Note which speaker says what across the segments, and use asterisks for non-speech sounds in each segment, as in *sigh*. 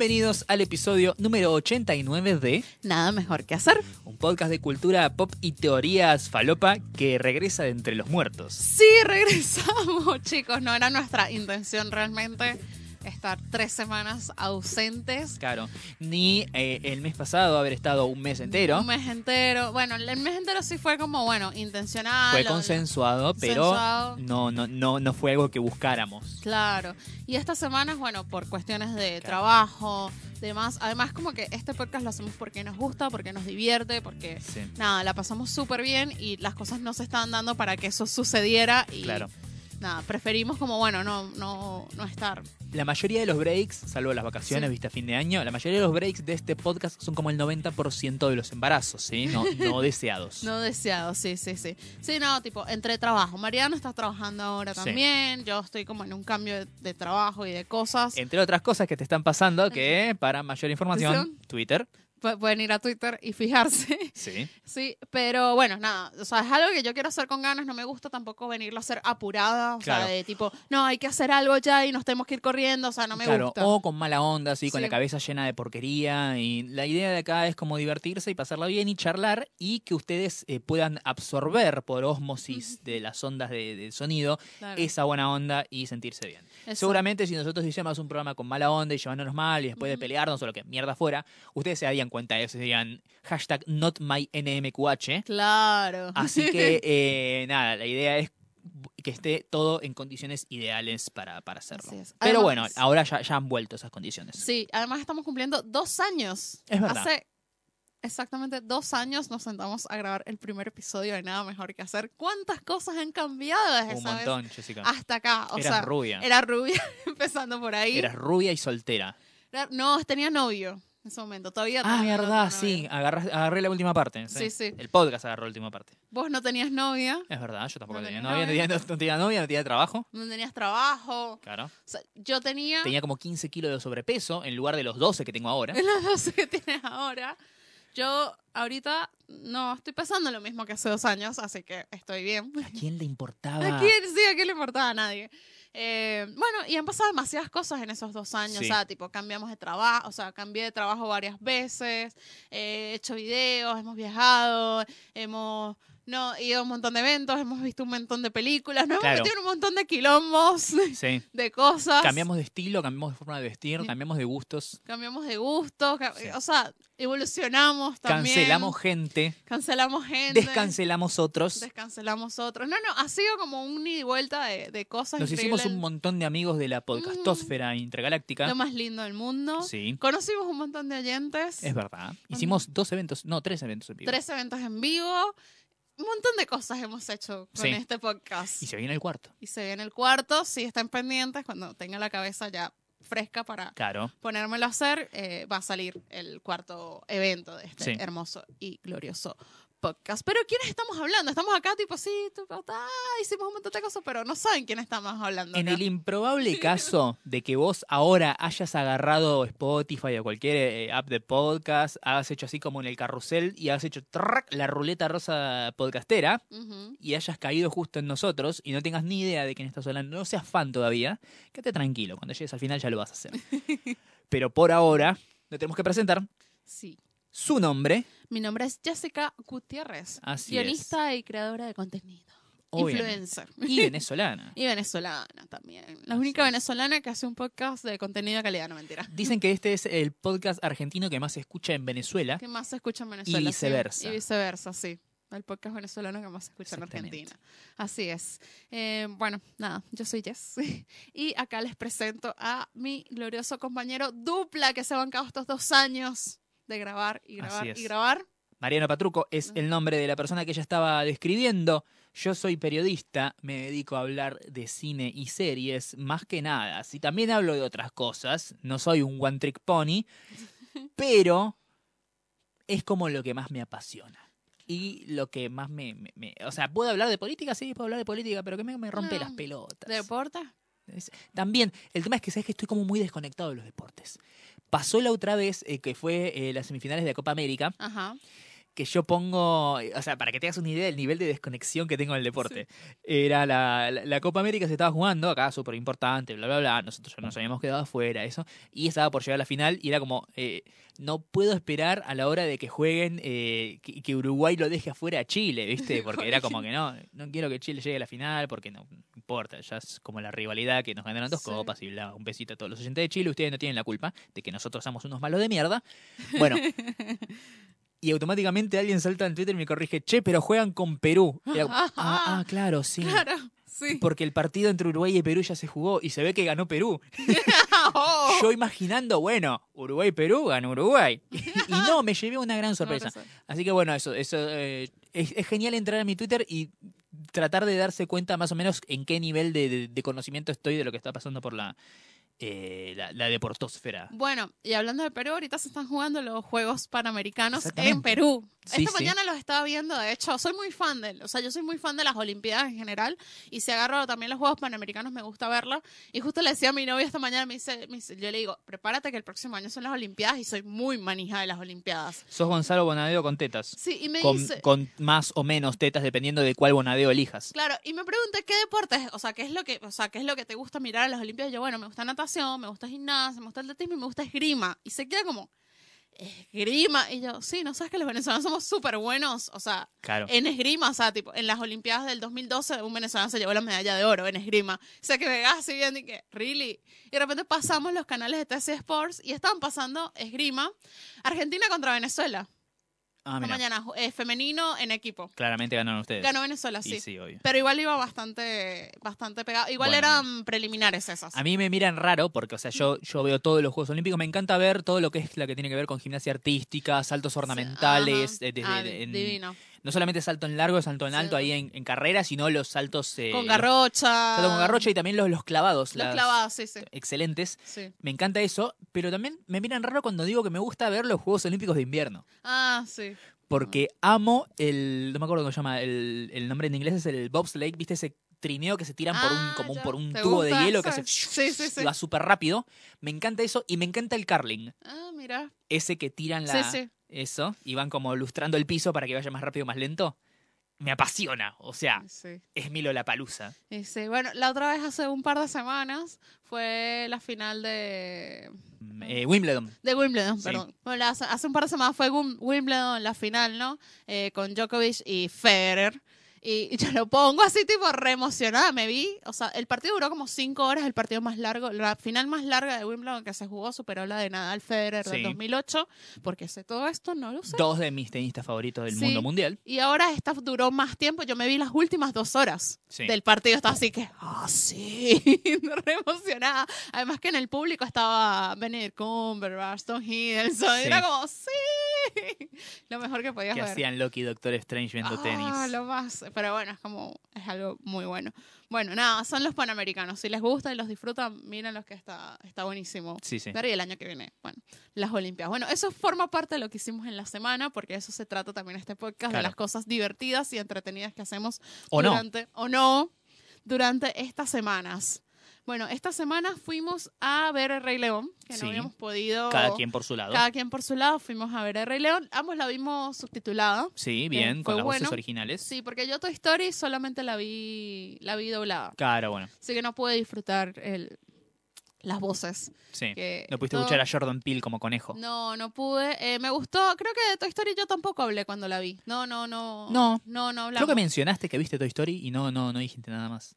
Speaker 1: Bienvenidos al episodio número 89 de
Speaker 2: Nada mejor que hacer.
Speaker 1: un podcast de cultura pop y teorías falopa que regresa de entre los muertos.
Speaker 2: Sí, *laughs* regresamos, chicos. No era nuestra intención realmente estar tres semanas ausentes.
Speaker 1: Claro, ni eh, el mes pasado haber estado un mes entero.
Speaker 2: Un mes entero. Bueno, el mes entero sí fue como, bueno, intencional.
Speaker 1: Fue consensuado, pero
Speaker 2: Consensuado.
Speaker 1: no, no, no, no fue algo que buscáramos.
Speaker 2: Claro. Y estas semanas, bueno, por cuestiones de
Speaker 1: Claro.
Speaker 2: trabajo, demás. Además, como que este podcast lo hacemos porque nos gusta, porque nos divierte, porque
Speaker 1: Sí,
Speaker 2: nada, la pasamos súper bien y las cosas no se estaban dando para que eso sucediera. Y
Speaker 1: claro.
Speaker 2: nada, preferimos como, bueno, no, no, no estar.
Speaker 1: La mayoría de los breaks, salvo las vacaciones,
Speaker 2: Sí.
Speaker 1: viste, a fin de año, la mayoría de los breaks de este podcast son como el 90% de los embarazos, ¿sí? No, *laughs* no deseados.
Speaker 2: No deseado, sí, sí, sí. Sí, no, tipo, entre trabajo. Mariano está trabajando ahora
Speaker 1: Sí.
Speaker 2: también. Yo estoy como en un cambio de, de trabajo y de cosas.
Speaker 1: Entre otras cosas que te están pasando, que para mayor información. Twitter.
Speaker 2: Pu- Pueden ir a Twitter y fijarse. *laughs*
Speaker 1: Sí.
Speaker 2: Sí, pero bueno, nada, o sea, es algo que yo quiero hacer con ganas, no me gusta tampoco venirlo a hacer apurada, o
Speaker 1: Claro.
Speaker 2: sea, de tipo, no, hay que hacer algo ya y nos tenemos que ir corriendo, o sea, no me
Speaker 1: claro,
Speaker 2: gusta.
Speaker 1: o con mala onda, así, con
Speaker 2: Sí.
Speaker 1: la cabeza llena de porquería. Y la idea de acá es como divertirse y pasarla bien y charlar y que ustedes eh, puedan absorber por ósmosis de las ondas de, de sonido
Speaker 2: Claro.
Speaker 1: esa buena onda y sentirse bien.
Speaker 2: Eso.
Speaker 1: Seguramente si nosotros hiciéramos un programa con mala onda y llevándonos mal y después de pelearnos o lo que mierda fuera, ustedes se darían cuenta de eso y dirían hashtag not my NMQH.
Speaker 2: Claro.
Speaker 1: Así que *laughs* eh, nada, la idea es que esté todo en condiciones ideales para, para hacerlo. Pero bueno, ahora ya, ya han vuelto esas condiciones.
Speaker 2: Sí, además estamos cumpliendo dos años.
Speaker 1: Es verdad.
Speaker 2: Hace exactamente dos años nos sentamos a grabar el primer episodio de Nada Mejor que Hacer. ¿Cuántas cosas han cambiado desde
Speaker 1: Un
Speaker 2: esa vez
Speaker 1: montón, Jessica.
Speaker 2: hasta acá? O
Speaker 1: Eras
Speaker 2: sea,
Speaker 1: rubia.
Speaker 2: era rubia, *laughs* empezando por ahí.
Speaker 1: Eras rubia y soltera.
Speaker 2: Era- no, tenía novio en ese momento. Todavía
Speaker 1: Ah,
Speaker 2: tenía
Speaker 1: verdad, sí. Agarras- agarré la última parte.
Speaker 2: Sí, sí.
Speaker 1: El podcast agarró la última parte.
Speaker 2: Vos no tenías novia,
Speaker 1: Es verdad, yo tampoco
Speaker 2: No
Speaker 1: tenía
Speaker 2: tenías
Speaker 1: novia, no
Speaker 2: novia.
Speaker 1: tenía, no tenía novia, no tenía trabajo.
Speaker 2: no tenías trabajo.
Speaker 1: Claro.
Speaker 2: O sea, yo tenía,
Speaker 1: Tenía como 15 kilos de sobrepeso en lugar de los 12 que tengo ahora. *laughs*
Speaker 2: los 12 que tienes ahora. Yo ahorita no estoy pesando lo mismo que hace dos años, así que estoy bien.
Speaker 1: ¿A quién le importaba? *laughs*
Speaker 2: ¿A quién, sí, ¿a quién le importaba a nadie? Eh, bueno, y han pasado demasiadas cosas en esos dos años.
Speaker 1: Sí.
Speaker 2: O sea, tipo, cambiamos de trabajo, o sea, cambié de trabajo varias veces, eh, he hecho videos, hemos viajado, hemos no, ido a un montón de eventos, hemos visto un montón de películas, nos
Speaker 1: Claro.
Speaker 2: hemos metido en un montón de quilombos,
Speaker 1: Sí. *laughs*
Speaker 2: de cosas.
Speaker 1: Cambiamos de estilo, cambiamos de forma de vestir, cambiamos de gustos.
Speaker 2: Cambiamos de gusto, ca-
Speaker 1: Sí.
Speaker 2: o sea, evolucionamos también.
Speaker 1: Cancelamos gente,
Speaker 2: Cancelamos gente.
Speaker 1: descancelamos otros.
Speaker 2: Descancelamos otros. No, no, ha sido como un ida y vuelta de, de cosas
Speaker 1: Nos
Speaker 2: increíbles.
Speaker 1: hicimos un montón de amigos de la podcastósfera intergaláctica.
Speaker 2: Lo más lindo del mundo.
Speaker 1: Sí,
Speaker 2: Conocimos un montón de oyentes.
Speaker 1: es verdad. Hicimos dos eventos, no, tres eventos en vivo.
Speaker 2: Tres eventos en vivo. Un montón de cosas hemos hecho con
Speaker 1: Sí.
Speaker 2: este podcast.
Speaker 1: Y se viene el cuarto.
Speaker 2: Y se viene el cuarto. Si están pendientes, cuando tenga la cabeza ya fresca para
Speaker 1: Claro.
Speaker 2: ponérmelo a hacer, eh, va a salir el cuarto evento de este
Speaker 1: Sí.
Speaker 2: hermoso y glorioso podcast. Pero ¿quiénes estamos hablando? Estamos acá tipo, sí, tipo, ah, hicimos un montón de cosas, pero no saben quién estamos hablando.
Speaker 1: En el improbable *laughs* caso de que vos ahora hayas agarrado Spotify o cualquier eh, app de podcast, hagas hecho así como en el carrusel y has hecho track, la ruleta rosa podcastera y hayas caído justo en nosotros y no tengas ni idea de quién estás hablando, no seas fan todavía, quédate tranquilo, cuando llegues al final ya lo vas a hacer. *laughs* Pero por ahora, le tenemos que presentar
Speaker 2: Sí.
Speaker 1: Su nombre.
Speaker 2: Mi nombre es Jessica Gutiérrez,
Speaker 1: Así
Speaker 2: guionista y creadora de contenido.
Speaker 1: Obviamente.
Speaker 2: Influencer.
Speaker 1: Y venezolana. *laughs*
Speaker 2: Y venezolana también. La única
Speaker 1: es.
Speaker 2: venezolana que hace un podcast de contenido de calidad, no mentira.
Speaker 1: Dicen que este es el *laughs* podcast argentino que más se escucha en Venezuela.
Speaker 2: ¿Qué más se escucha en Venezuela?
Speaker 1: Y
Speaker 2: sí.
Speaker 1: viceversa.
Speaker 2: Y viceversa, sí. El podcast venezolano que más se escucha en. Argentina. Así es. Eh, bueno, nada, yo soy Jess. *laughs* Y acá les presento a mi glorioso compañero dupla que se ha bancado estos dos años de grabar y grabar y grabar.
Speaker 1: Mariano Patruco es el nombre de la persona que ella estaba describiendo. Yo soy periodista, me dedico a hablar de cine y series, más que nada. Si también hablo de otras cosas, no soy un one trick pony, *laughs* pero es como lo que más me apasiona. Y lo que más me, me- me- O sea, ¿puedo hablar de política? Sí, puedo hablar de política, pero que me, me rompe
Speaker 2: No.
Speaker 1: las pelotas.
Speaker 2: ¿De deporte?
Speaker 1: Es- También, el tema es que sabes que estoy como muy desconectado de los deportes. Pasó la otra vez, eh, que fue eh, las semifinales de la Copa América,
Speaker 2: Ajá.
Speaker 1: Que yo pongo, o sea, para que tengas una idea del nivel de desconexión que tengo en el deporte. Era la, la, la Copa América se estaba jugando, acá súper importante, bla, bla, bla. Nosotros ya nos habíamos quedado afuera, eso. Y estaba por llegar a la final y era como, eh, no puedo esperar a la hora de que jueguen, eh, que, que Uruguay lo deje afuera a Chile, ¿viste? *laughs* Porque era como que no, no quiero que Chile llegue a la final porque no, no importa, ya es como la rivalidad que nos ganaron dos
Speaker 2: Sí.
Speaker 1: copas y bla, un besito a todos los oyentes de Chile, ustedes no tienen la culpa de que nosotros somos unos malos de mierda. Bueno, *laughs* y automáticamente alguien salta en Twitter y me corrige, che, pero juegan con Perú. Y como, *laughs* ah, ah, claro, sí.
Speaker 2: Claro, sí.
Speaker 1: Porque el partido entre Uruguay y Perú ya se jugó y se ve que ganó Perú. *laughs*
Speaker 2: Oh.
Speaker 1: Yo imaginando, bueno, Uruguay-Perú, ganó Uruguay. *laughs* y no, me llevé una gran sorpresa. Así que bueno, eso, eso eh, es, es genial entrar a mi Twitter y tratar de darse cuenta más o menos en qué nivel de, de- de conocimiento estoy de lo que está pasando por la, eh, la, la deportósfera.
Speaker 2: Bueno, y hablando de Perú, ahorita se están jugando los Juegos Panamericanos en. Perú.
Speaker 1: Sí,
Speaker 2: Esta
Speaker 1: sí.
Speaker 2: mañana los estaba viendo, de hecho, soy muy fan de, o sea, yo soy muy fan de las Olimpiadas en general y si agarro también los Juegos Panamericanos me gusta verlos. Y justo le decía a mi novia esta mañana, me dice, me dice- yo le digo, prepárate que el próximo año son las Olimpiadas y soy muy manija de las Olimpiadas.
Speaker 1: Sos Gonzalo Bonadeo con tetas.
Speaker 2: Sí, y me
Speaker 1: Con,
Speaker 2: dice,
Speaker 1: con más o menos tetas dependiendo de cuál Bonadeo elijas.
Speaker 2: Claro, y me pregunté qué deportes, o sea, qué es lo que, o sea, qué es lo que te gusta mirar en las Olimpiadas. Yo, bueno, me gusta natación, me gusta gimnasia, me gusta atletismo y me gusta esgrima. Y se queda como esgrima y yo, sí, no sabes que los venezolanos somos súper buenos, o sea,
Speaker 1: Claro.
Speaker 2: en esgrima, o sea, tipo, en las Olimpiadas del 2012 un venezolano se llevó la medalla de oro en esgrima. O sea, que me así viendo y que, really. Y de repente pasamos los canales de TC Sports y estaban pasando esgrima, Argentina contra Venezuela.
Speaker 1: Ah,
Speaker 2: Esta mañana, eh, femenino en equipo.
Speaker 1: Claramente ganaron ustedes.
Speaker 2: Ganó Venezuela,
Speaker 1: Y
Speaker 2: sí.
Speaker 1: sí, obvio.
Speaker 2: Pero igual iba bastante, bastante pegado. Igual
Speaker 1: Bueno,
Speaker 2: eran preliminares esas.
Speaker 1: A mí me miran raro porque, o sea, yo, yo veo todos los Juegos Olímpicos. Me encanta ver todo lo que es la que tiene que ver con gimnasia artística, saltos ornamentales. Eh, desde-
Speaker 2: Ah,
Speaker 1: en-
Speaker 2: divino.
Speaker 1: No solamente salto en largo, salto en
Speaker 2: Sí.
Speaker 1: alto ahí en, en carrera, sino los saltos. eh,
Speaker 2: Con garrocha.
Speaker 1: salto con garrocha y también los, los clavados.
Speaker 2: Los
Speaker 1: las-
Speaker 2: clavados, sí, sí.
Speaker 1: Excelentes.
Speaker 2: sí.
Speaker 1: Me encanta eso, pero también me miran raro cuando digo que me gusta ver los Juegos Olímpicos de invierno.
Speaker 2: Ah, sí.
Speaker 1: Porque amo el. No me acuerdo cómo se llama. El, el nombre en inglés es el bobsleigh. ¿Viste ese trineo que se tiran por un,
Speaker 2: Ah,
Speaker 1: como un, por un
Speaker 2: ¿Te
Speaker 1: tubo de hielo que hace.
Speaker 2: Sí, sí, sí.
Speaker 1: va súper rápido. Me encanta eso y me encanta el curling.
Speaker 2: Ah, mira.
Speaker 1: Ese que tiran la. Eso. Y van como lustrando el piso para que vaya más rápido, más lento. Me apasiona. O sea,
Speaker 2: Sí.
Speaker 1: es Milo la palusa.
Speaker 2: Sí. Bueno, la otra vez hace un par de semanas fue la final de,
Speaker 1: Eh, Wimbledon.
Speaker 2: de Wimbledon, perdón. Bueno, hace, hace un par de semanas fue Wim- Wimbledon la final, ¿no? Eh, con Djokovic y Federer. Y, y yo lo pongo así, tipo, re emocionada. Me vi, o sea, el partido duró como cinco horas, el partido más largo, la final más larga de Wimbledon que se jugó superó la de Nadal Federer
Speaker 1: Sí.
Speaker 2: del 2008. Porque sé todo esto, no lo sé.
Speaker 1: Dos de mis tenistas favoritos del
Speaker 2: Sí.
Speaker 1: mundo mundial.
Speaker 2: Y ahora esta duró más tiempo. Yo me vi las últimas dos horas
Speaker 1: Sí.
Speaker 2: del partido. Estaba así que, ah, sí, *laughs* re emocionada. Además que en el público estaba Benedict Cumberbatch, Tom Hiddleston. Era como, sí, *laughs* lo mejor que podías
Speaker 1: Que
Speaker 2: ver.
Speaker 1: hacían Loki y Doctor Strange viendo
Speaker 2: Ah,
Speaker 1: tenis.
Speaker 2: lo más. Pero bueno, es como, es algo muy bueno. Bueno, nada, son los panamericanos. Si les gusta y los disfrutan, miren los que está, está buenísimo.
Speaker 1: Sí, sí.
Speaker 2: Pero y el año que viene, bueno, las Olimpiadas. Bueno, eso forma parte de lo que hicimos en la semana, porque eso se trata también este podcast, de
Speaker 1: Claro.
Speaker 2: las cosas divertidas y entretenidas que hacemos
Speaker 1: O no.
Speaker 2: durante, o no, durante estas semanas. Bueno, esta semana fuimos a ver El Rey León, que
Speaker 1: Sí.
Speaker 2: no habíamos podido...
Speaker 1: Cada quien por su lado.
Speaker 2: Cada quien por su lado, fuimos a ver El Rey León. Ambos la vimos subtitulada.
Speaker 1: Sí, bien,
Speaker 2: fue
Speaker 1: con las voces originales.
Speaker 2: Sí, porque yo Toy Story solamente la vi, la vi doblada.
Speaker 1: Claro, bueno.
Speaker 2: Así que no pude disfrutar el, las voces.
Speaker 1: Sí.
Speaker 2: Que
Speaker 1: No pudiste
Speaker 2: todo-
Speaker 1: escuchar a Jordan Peele como conejo.
Speaker 2: No, no pude. Eh, me gustó. Creo que de Toy Story yo tampoco hablé cuando la vi. No, no, no.
Speaker 1: No.
Speaker 2: No, no hablamos.
Speaker 1: Creo que mencionaste que viste Toy Story y no, no, no dijiste nada más.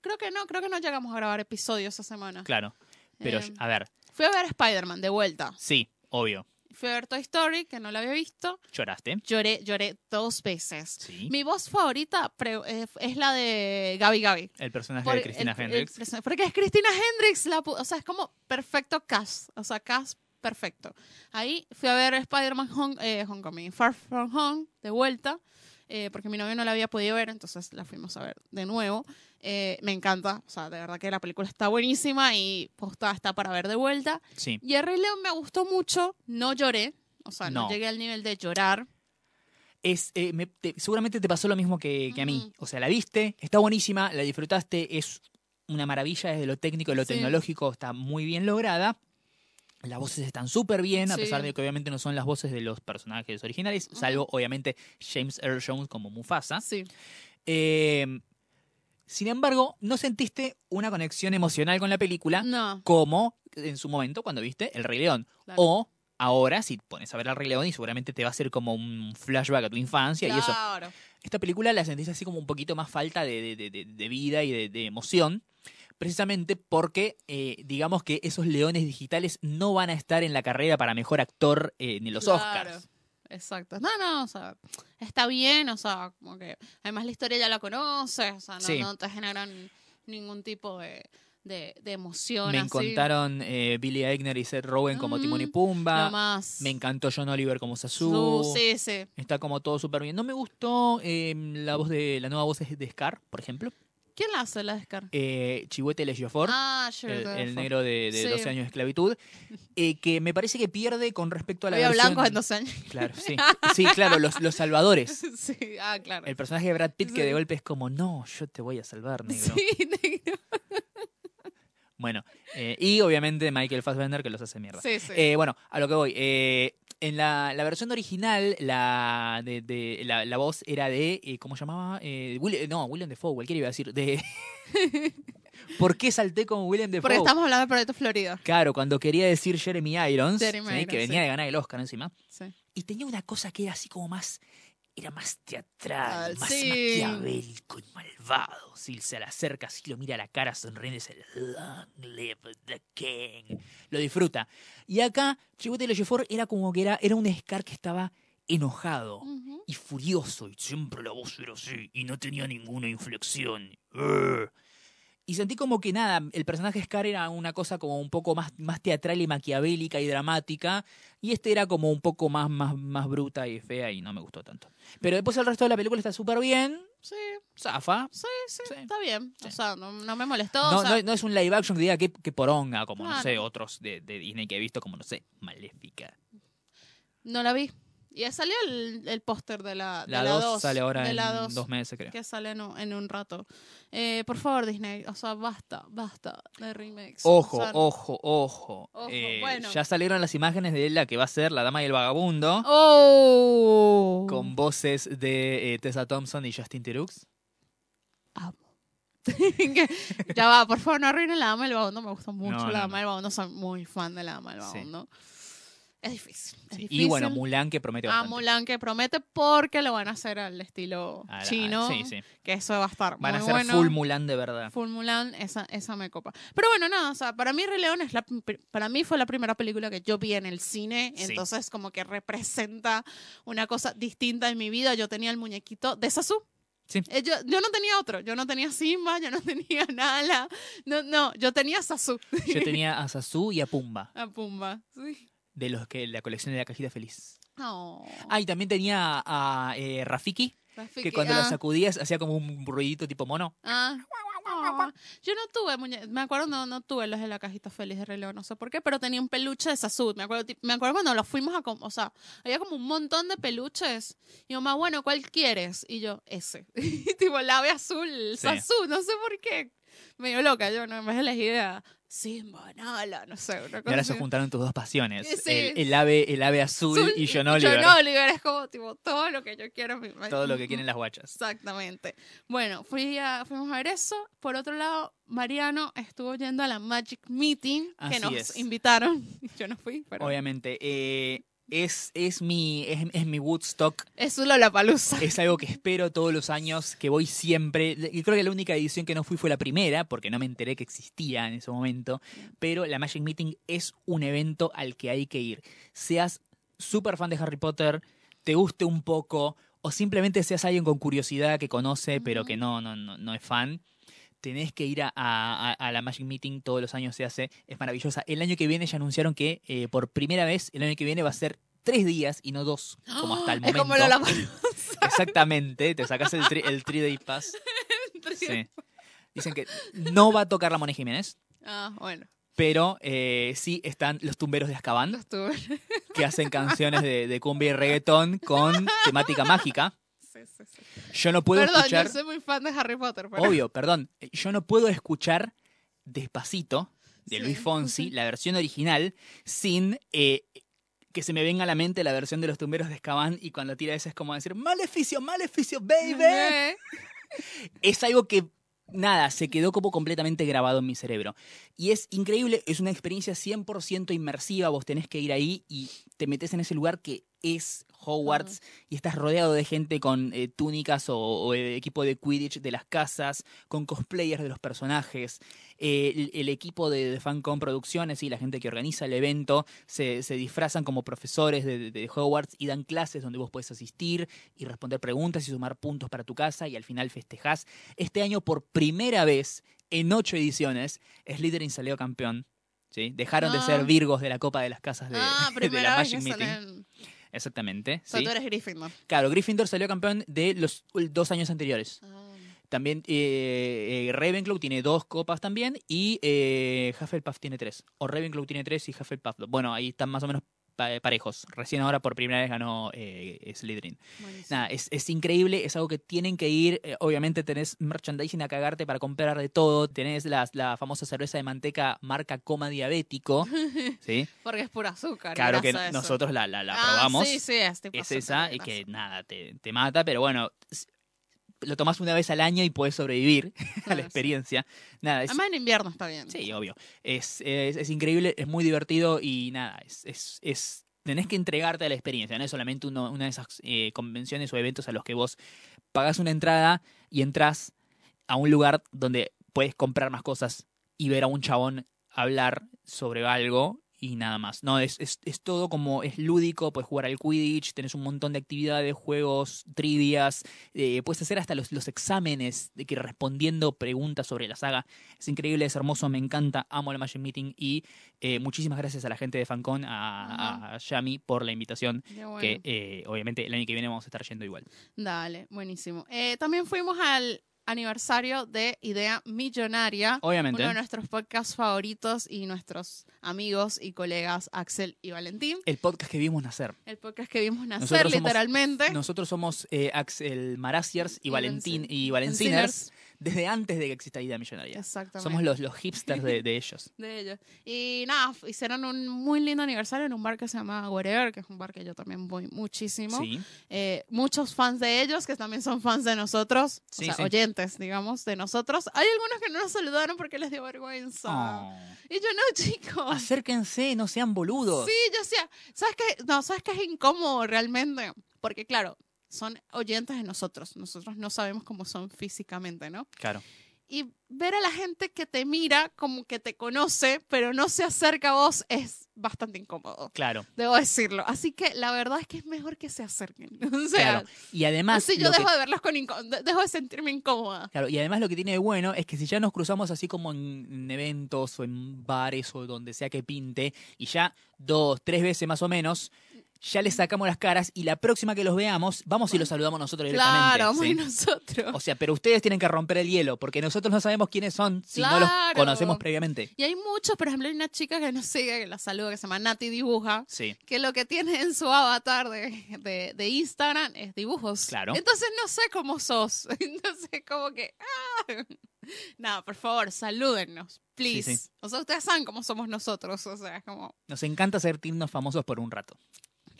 Speaker 2: Creo que no. Creo que no llegamos a grabar episodios esa semana.
Speaker 1: Claro. Pero,
Speaker 2: Eh.
Speaker 1: a ver,
Speaker 2: Fui a ver Spider-Man de vuelta.
Speaker 1: sí, obvio.
Speaker 2: Fui a ver Toy Story, que no la había visto.
Speaker 1: ¿Lloraste?
Speaker 2: Lloré, lloré dos veces.
Speaker 1: Sí.
Speaker 2: Mi voz favorita eh, es la de Gaby Gaby.
Speaker 1: El personaje
Speaker 2: Por-
Speaker 1: de Cristina
Speaker 2: el- el
Speaker 1: Hendricks.
Speaker 2: person- porque es Cristina Hendricks, la, o sea, es como perfecto cast, o sea, cast perfecto. Ahí fui a ver Spider-Man Home, eh, Homecoming, Far From Home, de vuelta, eh, porque mi novio no la había podido ver, entonces la fuimos a ver de nuevo. Eh, me encanta, o sea, de verdad que la película está buenísima y posta está para ver de vuelta.
Speaker 1: Sí.
Speaker 2: Y el Rey León me gustó mucho, no lloré, o sea, no,
Speaker 1: No.
Speaker 2: llegué al nivel de llorar.
Speaker 1: Es, eh, me- te- seguramente te pasó lo mismo que, que a mí. O sea, la viste, está buenísima, la disfrutaste, es una maravilla desde lo técnico y lo
Speaker 2: Sí.
Speaker 1: tecnológico, está muy bien lograda. Las voces están súper bien, a
Speaker 2: Sí.
Speaker 1: pesar de que obviamente no son las voces de los personajes originales, salvo obviamente James Earl Jones como Mufasa.
Speaker 2: Sí.
Speaker 1: Eh, sin embargo, no sentiste una conexión emocional con la película
Speaker 2: No.
Speaker 1: como en su momento cuando viste El Rey León.
Speaker 2: Claro.
Speaker 1: O ahora, si pones a ver El Rey León y seguramente te va a hacer como un flashback a tu infancia y eso. Esta película la sentís así como un poquito más falta de, de- de- de- vida y de, emoción, precisamente porque eh, digamos que esos leones digitales no van a estar en la carrera para mejor actor eh, en los
Speaker 2: Claro.
Speaker 1: Oscars.
Speaker 2: Exacto. No, no, o sea, está bien, o sea, como que además la historia ya la conoces, o sea, no,
Speaker 1: Sí.
Speaker 2: no te generan ningún tipo de, de, de emoción
Speaker 1: Me
Speaker 2: así.
Speaker 1: encontraron eh, Billy Eichner y Seth Rogen como
Speaker 2: Mm,
Speaker 1: Timon y Pumba.
Speaker 2: más.
Speaker 1: Me encantó John Oliver como Sasu.
Speaker 2: Su- sí, sí.
Speaker 1: Está como todo súper bien. No me gustó eh, la voz de la nueva voz de Scar, por ejemplo.
Speaker 2: ¿Quién la hace la descarga?
Speaker 1: Eh, Chihuete Ejiofor.
Speaker 2: Ah,
Speaker 1: el, el negro de, de
Speaker 2: Sí.
Speaker 1: 12 años de esclavitud, *laughs* eh, que me parece que pierde con respecto a la
Speaker 2: Había
Speaker 1: versión...
Speaker 2: blancos en 12 años.
Speaker 1: Claro, sí. *laughs* Sí, claro, los, los salvadores. *laughs*
Speaker 2: sí, ah, claro.
Speaker 1: El personaje de Brad Pitt que de golpe es como, no, yo te voy a salvar, negro.
Speaker 2: Sí, negro.
Speaker 1: Bueno, eh, y obviamente Michael Fassbender que los hace mierda.
Speaker 2: Sí, sí.
Speaker 1: Eh, bueno, a lo que voy. En la, la versión original, la, de, de- la, la voz era de, eh, ¿cómo llamaba? Eh, Will- no, William Defoe, cualquiera iba a decir. De, *laughs* ¿Por qué salté con William Defoe?
Speaker 2: Porque estamos hablando de Proyecto Florida.
Speaker 1: Claro, cuando quería decir Jeremy Irons,
Speaker 2: Jeremy
Speaker 1: ¿sí?
Speaker 2: Irons,
Speaker 1: que venía
Speaker 2: sí.
Speaker 1: de ganar el Oscar encima,
Speaker 2: Sí.
Speaker 1: y tenía una cosa que era así como más, era más teatral, más
Speaker 2: sí.
Speaker 1: maquiavélico y malvado. Si se le acerca, así lo mira a la cara sonriendo y dice, Long live the king. Lo disfruta. Y acá, Chihuahua Ejiofor era como que era, era un Scar que estaba enojado y furioso, y siempre la voz era así, y no tenía ninguna inflexión. Urgh. Y sentí como que nada, el personaje Scar era una cosa como un poco más, más teatral y maquiavélica y dramática, y este era como un poco más, más, más bruta y fea y no me gustó tanto. Pero después el resto de la película está súper bien,
Speaker 2: Sí,
Speaker 1: zafa.
Speaker 2: sí, sí,
Speaker 1: Sí.
Speaker 2: está bien. O sea, no, no me molestó.
Speaker 1: No,
Speaker 2: o sea,
Speaker 1: no, no es un live action que diga que, que poronga, como no sé, otros de, de Disney que he visto, como no sé, Maléfica.
Speaker 2: no la vi. Y ya salió el, el póster de la, de
Speaker 1: La
Speaker 2: la
Speaker 1: 2
Speaker 2: dos,
Speaker 1: sale ahora
Speaker 2: de
Speaker 1: en
Speaker 2: la dos,
Speaker 1: dos meses, creo.
Speaker 2: Que sale en un, en un rato. Eh, por favor, Disney. O sea, basta, basta de remakes.
Speaker 1: Ojo,
Speaker 2: O sea,
Speaker 1: ojo, ojo.
Speaker 2: Ojo,
Speaker 1: Eh,
Speaker 2: bueno.
Speaker 1: Ya salieron las imágenes de la que va a ser la dama y el vagabundo.
Speaker 2: ¡Oh!
Speaker 1: Con voces de eh, Tessa Thompson y Justin Theroux. *laughs*
Speaker 2: Que- ya va, por favor, no arruinen la dama del vagabundo. Me gusta mucho
Speaker 1: No, no,
Speaker 2: la dama
Speaker 1: no.
Speaker 2: del vagabundo. Soy muy fan de la dama del
Speaker 1: Sí.
Speaker 2: vagabundo. Es difícil. es
Speaker 1: Sí,
Speaker 2: difícil.
Speaker 1: Y bueno, Mulan que promete
Speaker 2: Ah,
Speaker 1: bastante.
Speaker 2: Mulan que promete porque lo van a hacer al estilo
Speaker 1: A la-
Speaker 2: chino.
Speaker 1: Sí, sí.
Speaker 2: Que eso va a estar
Speaker 1: Van
Speaker 2: muy
Speaker 1: a ser
Speaker 2: bueno.
Speaker 1: full Mulan de verdad.
Speaker 2: Full Mulan, esa, esa me copa. Pero bueno, nada, o sea, para mí Rey León es la, para mí fue la primera película que yo vi en el cine, entonces como que representa una cosa distinta en mi vida. Yo tenía el muñequito de Sasu.
Speaker 1: Sí.
Speaker 2: Eh, Yo, yo no tenía otro, yo no tenía Simba, yo no *laughs* tenía Nala, no, no, yo tenía Sasu.
Speaker 1: Yo tenía a Sasu y a Pumba, *laughs*
Speaker 2: A Pumba. Sí.
Speaker 1: De los que la colección de la cajita feliz.
Speaker 2: Oh,
Speaker 1: Ah, y también tenía a eh, Rafiki,
Speaker 2: Rafiki,
Speaker 1: que cuando lo
Speaker 2: ah,
Speaker 1: sacudías hacía como un ruidito tipo mono.
Speaker 2: ah. Ah, yo no tuve muñe me acuerdo no, no tuve los de la cajita feliz de Rey León, no sé por qué, pero tenía un peluche de Sasud, me acuerdo, me acuerdo cuando los fuimos a, o sea, había como un montón de peluches, y mamá, bueno, ¿cuál quieres? Y yo, ese, *laughs* y tipo, el ave azul,
Speaker 1: Sí.
Speaker 2: Sasud, no sé por qué, medio loca yo, ¿no? En vez de elegir a Simba, Nala, no sé, una
Speaker 1: Y
Speaker 2: cosa
Speaker 1: ahora se juntaron tus dos pasiones.
Speaker 2: Sí.
Speaker 1: El, el ave, el ave azul, y John Oliver.
Speaker 2: John Oliver es como, tipo, todo lo que yo quiero. en mi-
Speaker 1: Todo lo que quieren las guachas.
Speaker 2: Exactamente. Bueno, fui a- fuimos a ver eso. Por otro lado, Mariano estuvo yendo a la Magic Meeting que
Speaker 1: Así
Speaker 2: nos
Speaker 1: es.
Speaker 2: invitaron. *laughs* Yo no fui, pero
Speaker 1: Obviamente. eh, es, es, mi, es, es mi Woodstock.
Speaker 2: es un Lollapalooza.
Speaker 1: Es algo que espero todos los años, que voy siempre. Y creo que la única edición que no fui fue la primera, porque no me enteré que existía en ese momento. Pero la Magic Meeting es un evento al que hay que ir. Seas súper fan de Harry Potter, te guste un poco, o simplemente seas alguien con curiosidad que conoce, pero que no, no, no, no es fan. Tenés que ir a, a- a la Magic Meeting, todos los años se hace, es maravillosa. El año que viene ya anunciaron que eh, por primera vez, el año que viene va a ser tres días y no dos, como hasta *gasps* el
Speaker 2: Es
Speaker 1: momento.
Speaker 2: como Lollapalooza. *laughs*
Speaker 1: Exactamente, te sacas el, tri- el 3 Day Pass. Sí. Dicen que no va a tocar la Mona Jiménez,
Speaker 2: Ah, bueno,
Speaker 1: pero eh, sí están los tumberos de Azkaban,
Speaker 2: lo
Speaker 1: que hacen canciones de, de cumbia y reggaetón con temática mágica.
Speaker 2: Sí, sí, sí.
Speaker 1: Yo no puedo
Speaker 2: Perdón,
Speaker 1: escuchar,
Speaker 2: yo soy muy fan de Harry Potter. Pero...
Speaker 1: obvio, perdón, yo no puedo escuchar despacito de. Luis Fonsi, la versión original, sin eh, que se me venga a la mente la versión de los tumberos de Escabán y cuando tira esa es como decir, maleficio, maleficio, baby.
Speaker 2: Eh,
Speaker 1: es algo que, nada, se quedó como completamente grabado en mi cerebro. Y es increíble, es una experiencia 100% inmersiva, vos tenés que ir ahí y te metes en ese lugar que es Hogwarts y estás rodeado de gente con eh, túnicas o, o, eh, equipo de Quidditch de las casas, con cosplayers de los personajes. Eh, el, el, equipo de, de Fancom Producciones y la gente que organiza el evento se, se disfrazan como profesores de, de, Hogwarts y dan clases donde vos puedes asistir y responder preguntas y sumar puntos para tu casa y al final festejás. Este año por primera vez en ocho ediciones, Slytherin salió campeón. ¿sí? Dejaron
Speaker 2: Ah.
Speaker 1: de ser Virgos de la Copa de las Casas de,
Speaker 2: ah, *laughs*
Speaker 1: de la Magic Meeting.
Speaker 2: salen-
Speaker 1: Exactamente.
Speaker 2: O sea,
Speaker 1: ¿sí?
Speaker 2: tú eres Gryffindor.
Speaker 1: Claro, Gryffindor salió campeón de los dos años anteriores.
Speaker 2: Ah.
Speaker 1: También eh, eh, Ravenclaw tiene dos copas también y eh, Hufflepuff tiene tres. O Ravenclaw tiene tres y Hufflepuff dos. Bueno, ahí están más o menos parejos. Recién ahora por primera vez ganó eh, Slytherin. Nada, es, es increíble, es algo que tienen que ir. eh, obviamente tenés merchandising a cagarte para comprar de todo. Tenés la, la famosa cerveza de manteca marca coma diabético. *laughs* ¿sí?
Speaker 2: Porque es pura azúcar.
Speaker 1: Claro que
Speaker 2: eso.
Speaker 1: nosotros la, la, la
Speaker 2: Ah,
Speaker 1: probamos.
Speaker 2: Sí, sí, es
Speaker 1: es esa y que nada, te, te mata, pero bueno, lo tomás una vez al año y puedes sobrevivir *laughs* a la
Speaker 2: sí.
Speaker 1: experiencia. Nada, es,
Speaker 2: Además en invierno está bien.
Speaker 1: sí, obvio. Es, es, es increíble, es muy divertido y nada, es, es, es- tenés que entregarte a la experiencia, no es solamente uno- una de esas eh, convenciones o eventos a los que vos pagás una entrada y entras a un lugar donde puedes comprar más cosas y ver a un chabón hablar sobre algo y nada más. No, es, es, es todo como es lúdico, puedes jugar al Quidditch, tenés un montón de actividades, juegos, trivias, eh, puedes hacer hasta los, los exámenes de que respondiendo preguntas sobre la saga. Es increíble, es hermoso, me encanta, amo la Magic Meeting y eh, muchísimas gracias a la gente de Fancon, a, a Yami por la invitación,
Speaker 2: bueno.
Speaker 1: que eh, obviamente el año que viene vamos a estar yendo igual.
Speaker 2: Dale, buenísimo. También fuimos al aniversario de Idea Millonaria.
Speaker 1: Obviamente.
Speaker 2: Uno de nuestros podcasts favoritos y nuestros amigos y colegas Axel y Valentín.
Speaker 1: El podcast que vimos nacer.
Speaker 2: El podcast que vimos nacer
Speaker 1: Nosotros somos-
Speaker 2: literalmente.
Speaker 1: Nosotros somos eh, Axel Maraciers y,
Speaker 2: Y
Speaker 1: Valentín y Valenciners desde antes de que exista Idea Millonaria.
Speaker 2: Exactamente.
Speaker 1: Somos los, los hipsters de, de ellos. *laughs*
Speaker 2: de ellos. Y nada, hicieron un muy lindo aniversario en un bar que se llama Wherever, que es un bar que yo también voy muchísimo.
Speaker 1: Sí.
Speaker 2: Eh, muchos fans de ellos, que también son fans de nosotros,
Speaker 1: Sí,
Speaker 2: o sea,
Speaker 1: sí.
Speaker 2: oyentes, digamos, de nosotros. Hay algunos que no nos saludaron porque les dio vergüenza.
Speaker 1: Oh.
Speaker 2: Y yo no, *laughs* chicos.
Speaker 1: Acérquense, no sean boludos.
Speaker 2: Sí, yo decía, ¿sabes qué? No, ¿sabes qué es incómodo realmente? Porque claro, son oyentes de nosotros. Nosotros no sabemos cómo son físicamente, ¿no?
Speaker 1: Claro.
Speaker 2: Y ver a la gente que te mira como que te conoce, pero no se acerca a vos, es bastante incómodo.
Speaker 1: Claro.
Speaker 2: Debo decirlo. Así que la verdad es que es mejor que se acerquen. *laughs* O sea,
Speaker 1: claro. Y además.
Speaker 2: así yo
Speaker 1: lo que-
Speaker 2: dejo de verlos con de- dejo de sentirme incómoda.
Speaker 1: Claro, y además lo que tiene de bueno es que si ya nos cruzamos así como en eventos o en bares o donde sea que pinte, y ya dos, tres veces más o menos, ya les sacamos las caras y la próxima que los veamos, vamos y los saludamos nosotros directamente.
Speaker 2: Claro, muy
Speaker 1: ¿sí?
Speaker 2: nosotros.
Speaker 1: O sea, pero ustedes tienen que romper el hielo, porque nosotros no sabemos quiénes son si no los conocemos previamente.
Speaker 2: Y hay muchos, por ejemplo, hay una chica que nos sigue, que la saluda, que se llama Nati Dibuja,
Speaker 1: Sí.
Speaker 2: que lo que tiene en su avatar de, de, de Instagram es dibujos.
Speaker 1: Claro.
Speaker 2: Entonces no sé cómo sos. *laughs* Entonces como que... Ah. No, por favor, salúdennos, please.
Speaker 1: Sí, sí.
Speaker 2: O sea, ustedes saben cómo somos nosotros. O sea, es como...
Speaker 1: Nos encanta sentirnos famosos por un rato.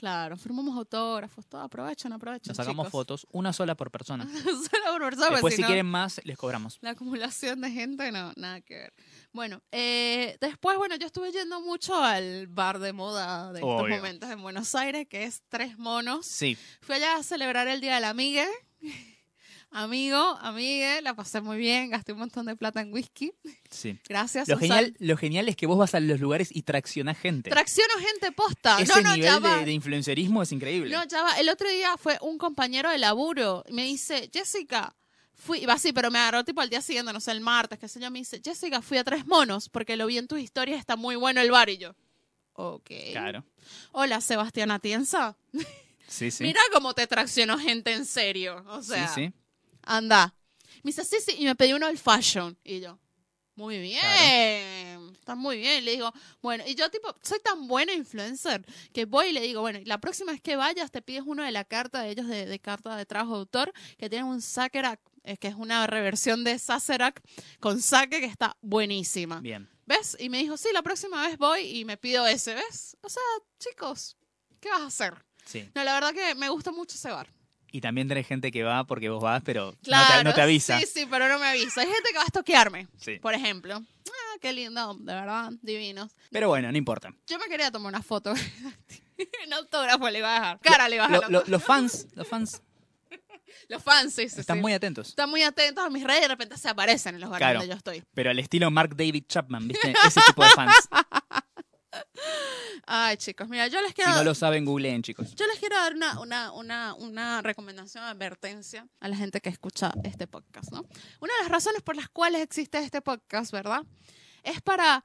Speaker 2: Claro, firmamos autógrafos, todo. Aprovechen, aprovechen,
Speaker 1: Nos sacamos
Speaker 2: chicos.
Speaker 1: fotos, una sola por persona. *laughs*
Speaker 2: Solo por persona,
Speaker 1: Después,
Speaker 2: si no-
Speaker 1: quieren más, les cobramos.
Speaker 2: La acumulación de gente, no, nada que ver. Bueno, eh, después, bueno, yo estuve yendo mucho al bar de moda de estos momentos en Buenos Aires, que es Tres Monos.
Speaker 1: Sí,
Speaker 2: Fui allá a celebrar el Día de la Amiga. Amigo, amigue, la pasé muy bien, gasté un montón de plata en whisky.
Speaker 1: sí.
Speaker 2: Gracias.
Speaker 1: Lo genial, lo genial es que vos vas a los lugares y traccionás gente.
Speaker 2: Tracciono gente posta.
Speaker 1: Ese
Speaker 2: no, no, ya
Speaker 1: nivel
Speaker 2: va.
Speaker 1: de, de influencerismo es increíble.
Speaker 2: No, ya va. El otro día fue un compañero de laburo y me dice, Jessica, fui, va así, pero me agarró tipo al día siguiente, no sé, el martes, qué sé yo, me dice, Jessica, fui a Tres Monos porque lo vi en tus historias, está muy bueno el bar y yo. Ok.
Speaker 1: Claro.
Speaker 2: Hola, Sebastián Atienza.
Speaker 1: Sí, sí. *laughs*
Speaker 2: Mira cómo te traccionó gente en serio. O sea,
Speaker 1: sí, sí.
Speaker 2: Anda. Me dice, sí, sí, y me pidió uno del fashion. Y yo, muy bien, está muy bien. Le digo, bueno, y yo tipo, soy tan buena influencer que voy y le digo, bueno, la próxima vez que vayas te pides uno de la carta de ellos de, de carta de trabajo de autor, que tienen un Sacerac es que es una reversión de Sazerac con sake que está buenísima.
Speaker 1: Bien.
Speaker 2: ¿Ves? Y me dijo, sí, la próxima vez voy y me pido ese, ¿ves? O sea, chicos, ¿qué vas a hacer?
Speaker 1: Sí.
Speaker 2: No, la verdad que me gusta mucho ese bar.
Speaker 1: Y también tenés gente que va porque vos vas, pero no te-
Speaker 2: Claro.
Speaker 1: no, te, avisa.
Speaker 2: Sí, sí, pero no me avisa. Hay gente que va a estoquearme,
Speaker 1: Sí.
Speaker 2: por ejemplo. Ah, qué lindo, de verdad, divinos.
Speaker 1: Pero bueno, no importa.
Speaker 2: Yo me quería tomar una foto. *laughs* Un autógrafo le iba a dejar. Cara le iba a
Speaker 1: Lo-
Speaker 2: dejar.
Speaker 1: lo- los fans, los fans
Speaker 2: Los fans, sí, sí,
Speaker 1: están
Speaker 2: sí.
Speaker 1: muy atentos.
Speaker 2: Están muy atentos a mis redes y de repente se aparecen en los bares
Speaker 1: Claro.
Speaker 2: donde yo estoy.
Speaker 1: Pero al estilo Mark David Chapman, ¿viste? Ese tipo de fans. *laughs*
Speaker 2: Ay, chicos, mira, yo les
Speaker 1: Si
Speaker 2: quiero,
Speaker 1: no lo saben, googleen, chicos.
Speaker 2: yo les quiero dar una, una, una, una recomendación, advertencia a la gente que escucha este podcast, ¿no? Una de las razones por las cuales existe este podcast, ¿verdad? Es para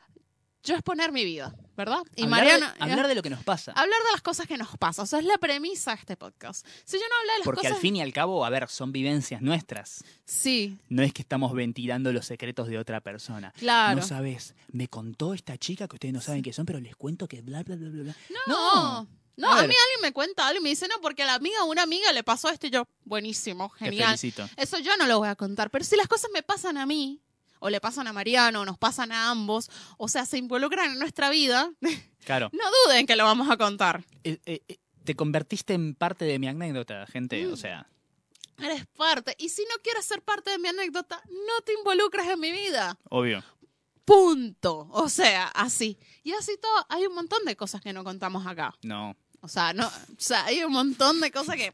Speaker 2: yo exponer mi vida, ¿verdad? Y
Speaker 1: hablar,
Speaker 2: Mariana...
Speaker 1: de, hablar de lo que nos pasa.
Speaker 2: hablar de las cosas que nos pasan. O sea, es la premisa de este podcast. Si yo no hablo de las
Speaker 1: Porque
Speaker 2: cosas...
Speaker 1: al fin y al cabo, a ver, son vivencias nuestras.
Speaker 2: Sí,
Speaker 1: No es que estamos ventilando los secretos de otra persona.
Speaker 2: claro.
Speaker 1: No sabes, me contó esta chica que ustedes no saben qué son, pero les cuento que bla, bla, bla, bla, bla.
Speaker 2: No. No,
Speaker 1: A
Speaker 2: a, mí alguien me cuenta algo y me dice, no, porque a la amiga una amiga le pasó esto y yo, buenísimo,
Speaker 1: Te
Speaker 2: genial.
Speaker 1: felicito.
Speaker 2: Eso yo no lo voy a contar. Pero si las cosas me pasan a mí, o le pasan a Mariano, o nos pasan a ambos, o sea, se involucran en nuestra vida, *laughs*
Speaker 1: Claro.
Speaker 2: no duden que lo vamos a contar.
Speaker 1: Eh, eh, eh, te convertiste en parte de mi anécdota, gente.
Speaker 2: Mm.
Speaker 1: O sea,
Speaker 2: Eres parte. Y si no quieres ser parte de mi anécdota, no te involucres en mi vida.
Speaker 1: obvio.
Speaker 2: Punto. O sea, así. Y así todo, hay un montón de cosas que no contamos acá.
Speaker 1: No.
Speaker 2: O sea, no, o sea, hay un montón de cosas que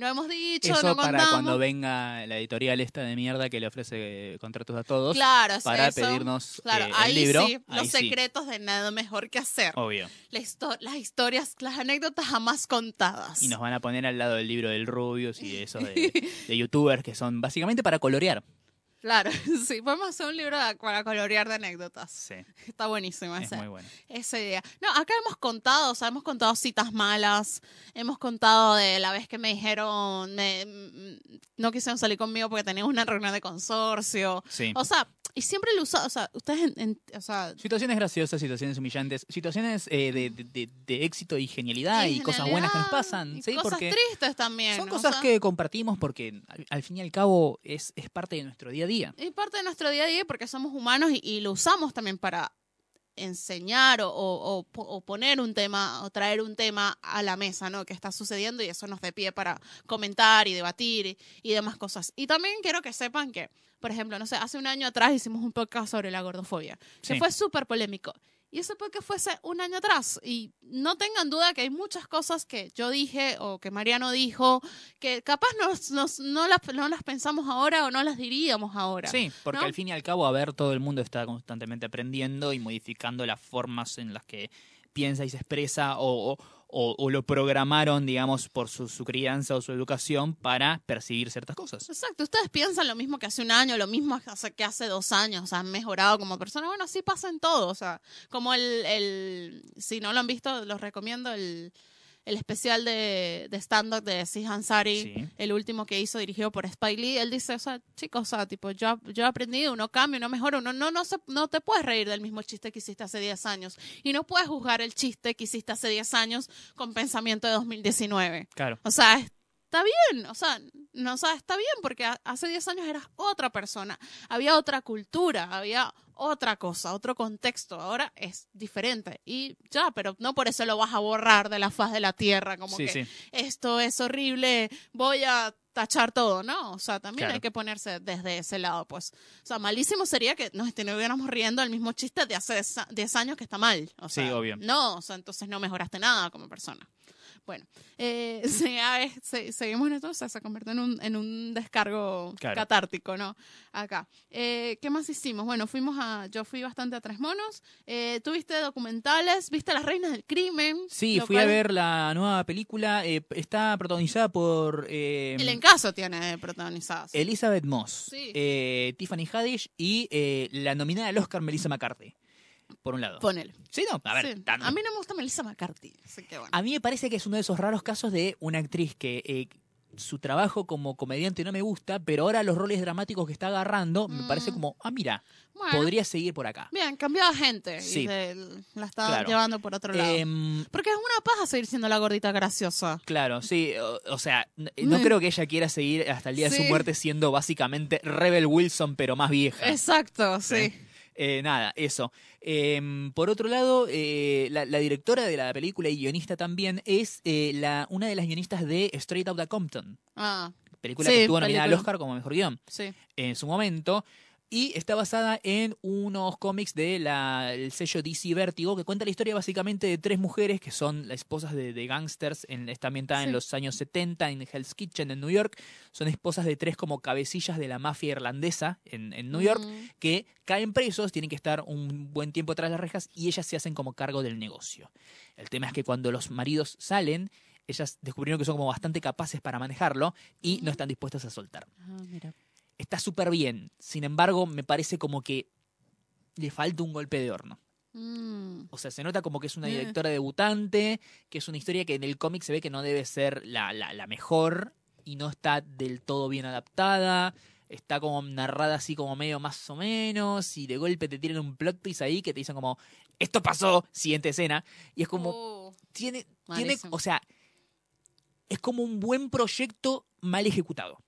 Speaker 2: no hemos dicho,
Speaker 1: Eso
Speaker 2: no
Speaker 1: para
Speaker 2: contamos.
Speaker 1: cuando venga la editorial esta de mierda que le ofrece eh, contratos a todos
Speaker 2: claro,
Speaker 1: para
Speaker 2: eso.
Speaker 1: pedirnos
Speaker 2: Claro,
Speaker 1: eh,
Speaker 2: ahí
Speaker 1: el libro.
Speaker 2: sí,
Speaker 1: ahí
Speaker 2: los
Speaker 1: sí,
Speaker 2: secretos de nada mejor que hacer.
Speaker 1: obvio.
Speaker 2: La histo- las historias, las anécdotas jamás contadas.
Speaker 1: Y nos van a poner al lado del libro del Rubius y de esos *laughs* de, de youtubers que son básicamente para colorear.
Speaker 2: Claro, *laughs* sí, podemos hacer un libro de- para colorear de anécdotas.
Speaker 1: Sí,
Speaker 2: Está buenísimo
Speaker 1: es
Speaker 2: ese.
Speaker 1: muy bueno.
Speaker 2: esa idea. No, acá hemos contado, o sea, hemos contado citas malas, hemos contado de la vez que me dijeron, me- mm, no quisieron salir conmigo porque teníamos una reunión de consorcio.
Speaker 1: Sí.
Speaker 2: O sea, y siempre lo usa, o sea, ustedes, en- en- o sea,
Speaker 1: Situaciones graciosas, situaciones humillantes, situaciones eh, de, de- éxito y genialidad y, cosas buenas que nos pasan.
Speaker 2: y
Speaker 1: ¿sí?
Speaker 2: cosas
Speaker 1: Porque
Speaker 2: tristes también.
Speaker 1: son
Speaker 2: ¿no? O
Speaker 1: cosas
Speaker 2: sea,
Speaker 1: que compartimos porque al, al fin y al cabo es, es parte de nuestro día a día.
Speaker 2: Es parte de nuestro día a día porque somos humanos y, y lo usamos también para enseñar o, o- o po- o poner un tema o traer un tema a la mesa, ¿no? Que está sucediendo y eso nos dé pie para comentar y debatir y, y demás cosas. Y también quiero que sepan que, por ejemplo, no sé, hace un año atrás hicimos un podcast sobre la gordofobia, que
Speaker 1: Sí.
Speaker 2: fue súper polémico. Y ese podcast fue hace un año atrás. Y no tengan duda que hay muchas cosas que yo dije o que Mariano dijo que capaz nos, nos- no, las, no las pensamos ahora o no las diríamos ahora.
Speaker 1: Sí, porque
Speaker 2: ¿no?
Speaker 1: al fin y al cabo, a ver, todo el mundo está constantemente aprendiendo y modificando las formas en las que piensa y se expresa o, o- o- o lo programaron, digamos, por su, su crianza o su educación para percibir ciertas cosas.
Speaker 2: Exacto, ustedes piensan lo mismo que hace un año, lo mismo que hace, dos años, han mejorado como persona. Bueno, así pasa en todo, o sea, como el, el si no lo han visto, los recomiendo el, el especial de, de stand-up de Sis Ansari,
Speaker 1: Sí.
Speaker 2: el último que hizo dirigido por Spike Lee. Él dice, o sea, chicos, o sea, tipo, yo, yo he aprendido, uno cambia, uno mejora, uno no, no, se, no te puedes reír del mismo chiste que hiciste hace 10 años y no puedes juzgar el chiste que hiciste hace 10 años con pensamiento de 2019.
Speaker 1: Claro.
Speaker 2: O sea, está bien, o sea, no, o sea, está bien porque hace 10 años eras otra persona, había otra cultura, había otra cosa, otro contexto, ahora es diferente y ya, pero no por eso lo vas a borrar de la faz de la tierra, como
Speaker 1: Sí,
Speaker 2: que
Speaker 1: sí.
Speaker 2: esto es horrible, voy a tachar todo, ¿no? O sea, también
Speaker 1: Claro.
Speaker 2: hay que ponerse desde ese lado, pues. O sea, malísimo sería que nos estuviéramos riendo del mismo chiste de hace 10 años que está mal. O
Speaker 1: Sí,
Speaker 2: sea,
Speaker 1: obvio.
Speaker 2: No, o sea, entonces no mejoraste nada como persona. Bueno, eh, *laughs* sí, a ver, se- seguimos en esto, o sea, se convirtió en un, en un descargo
Speaker 1: Claro.
Speaker 2: catártico, ¿no? Acá. Eh, ¿Qué más hicimos? Bueno, fuimos a, yo fui bastante a Tres Monos, eh, tuviste documentales, viste Las Reinas del Crimen.
Speaker 1: Sí, fui a ver la nueva película. eh, está protagonizada por eh,
Speaker 2: El encaso tiene protagonizadas.
Speaker 1: Elizabeth Moss,
Speaker 2: Sí.
Speaker 1: eh, Tiffany Haddish y eh, la nominada al Oscar Melissa McCarthy. Por un lado.
Speaker 2: Ponele.
Speaker 1: Sí, no, a ver.
Speaker 2: Sí.
Speaker 1: tan-
Speaker 2: A mí no me gusta Melissa McCarthy, así que bueno.
Speaker 1: A mí me parece que es uno de esos raros casos de una actriz que eh, su trabajo como comediante no me gusta, pero ahora los roles dramáticos que está agarrando me parece
Speaker 2: Mm.
Speaker 1: como, ah, mira,
Speaker 2: Bueno,
Speaker 1: podría seguir por acá.
Speaker 2: bien, cambió de gente
Speaker 1: Sí.
Speaker 2: y se- la está
Speaker 1: Claro.
Speaker 2: llevando por otro lado.
Speaker 1: Em,
Speaker 2: Porque es una paja seguir siendo la gordita graciosa.
Speaker 1: Claro, sí, o, o sea, no
Speaker 2: Mm.
Speaker 1: creo que ella quiera seguir hasta el día de su muerte siendo básicamente Rebel Wilson, pero más vieja.
Speaker 2: Exacto, sí.
Speaker 1: Eh, nada, eso. Em, por otro lado, eh, la, la directora de la película y guionista también es eh, la, una de las guionistas de Straight Outta Compton,
Speaker 2: Ah,
Speaker 1: película
Speaker 2: Sí,
Speaker 1: que estuvo nominada al. Oscar como mejor guion
Speaker 2: sí.
Speaker 1: en su momento. Y está basada en unos cómics del sello DC Vértigo que cuenta la historia básicamente de tres mujeres que son las esposas de, de gangsters. En, está ambientada en los años 70 en Hell's Kitchen en New York. Son esposas de tres como cabecillas de la mafia irlandesa en, en New York
Speaker 2: Mm,
Speaker 1: que caen presos, tienen que estar un buen tiempo tras las rejas y ellas se hacen como cargo del negocio. El tema es que cuando los maridos salen, ellas descubrieron que son como bastante capaces para manejarlo y no están dispuestas a soltar
Speaker 2: Ah, mira.
Speaker 1: Está súper bien. Sin embargo, me parece como que le falta un golpe de horno.
Speaker 2: Mm,
Speaker 1: O sea, se nota como que es una directora debutante, que es una historia que en el cómic se ve que no debe ser la, la, la mejor y no está del todo bien adaptada. Está como narrada así como medio más o menos y de golpe te tiran un plot twist ahí que te dicen como, esto pasó, siguiente escena. Y es como,
Speaker 2: oh,
Speaker 1: tiene, tiene, o sea, es como un buen proyecto mal ejecutado.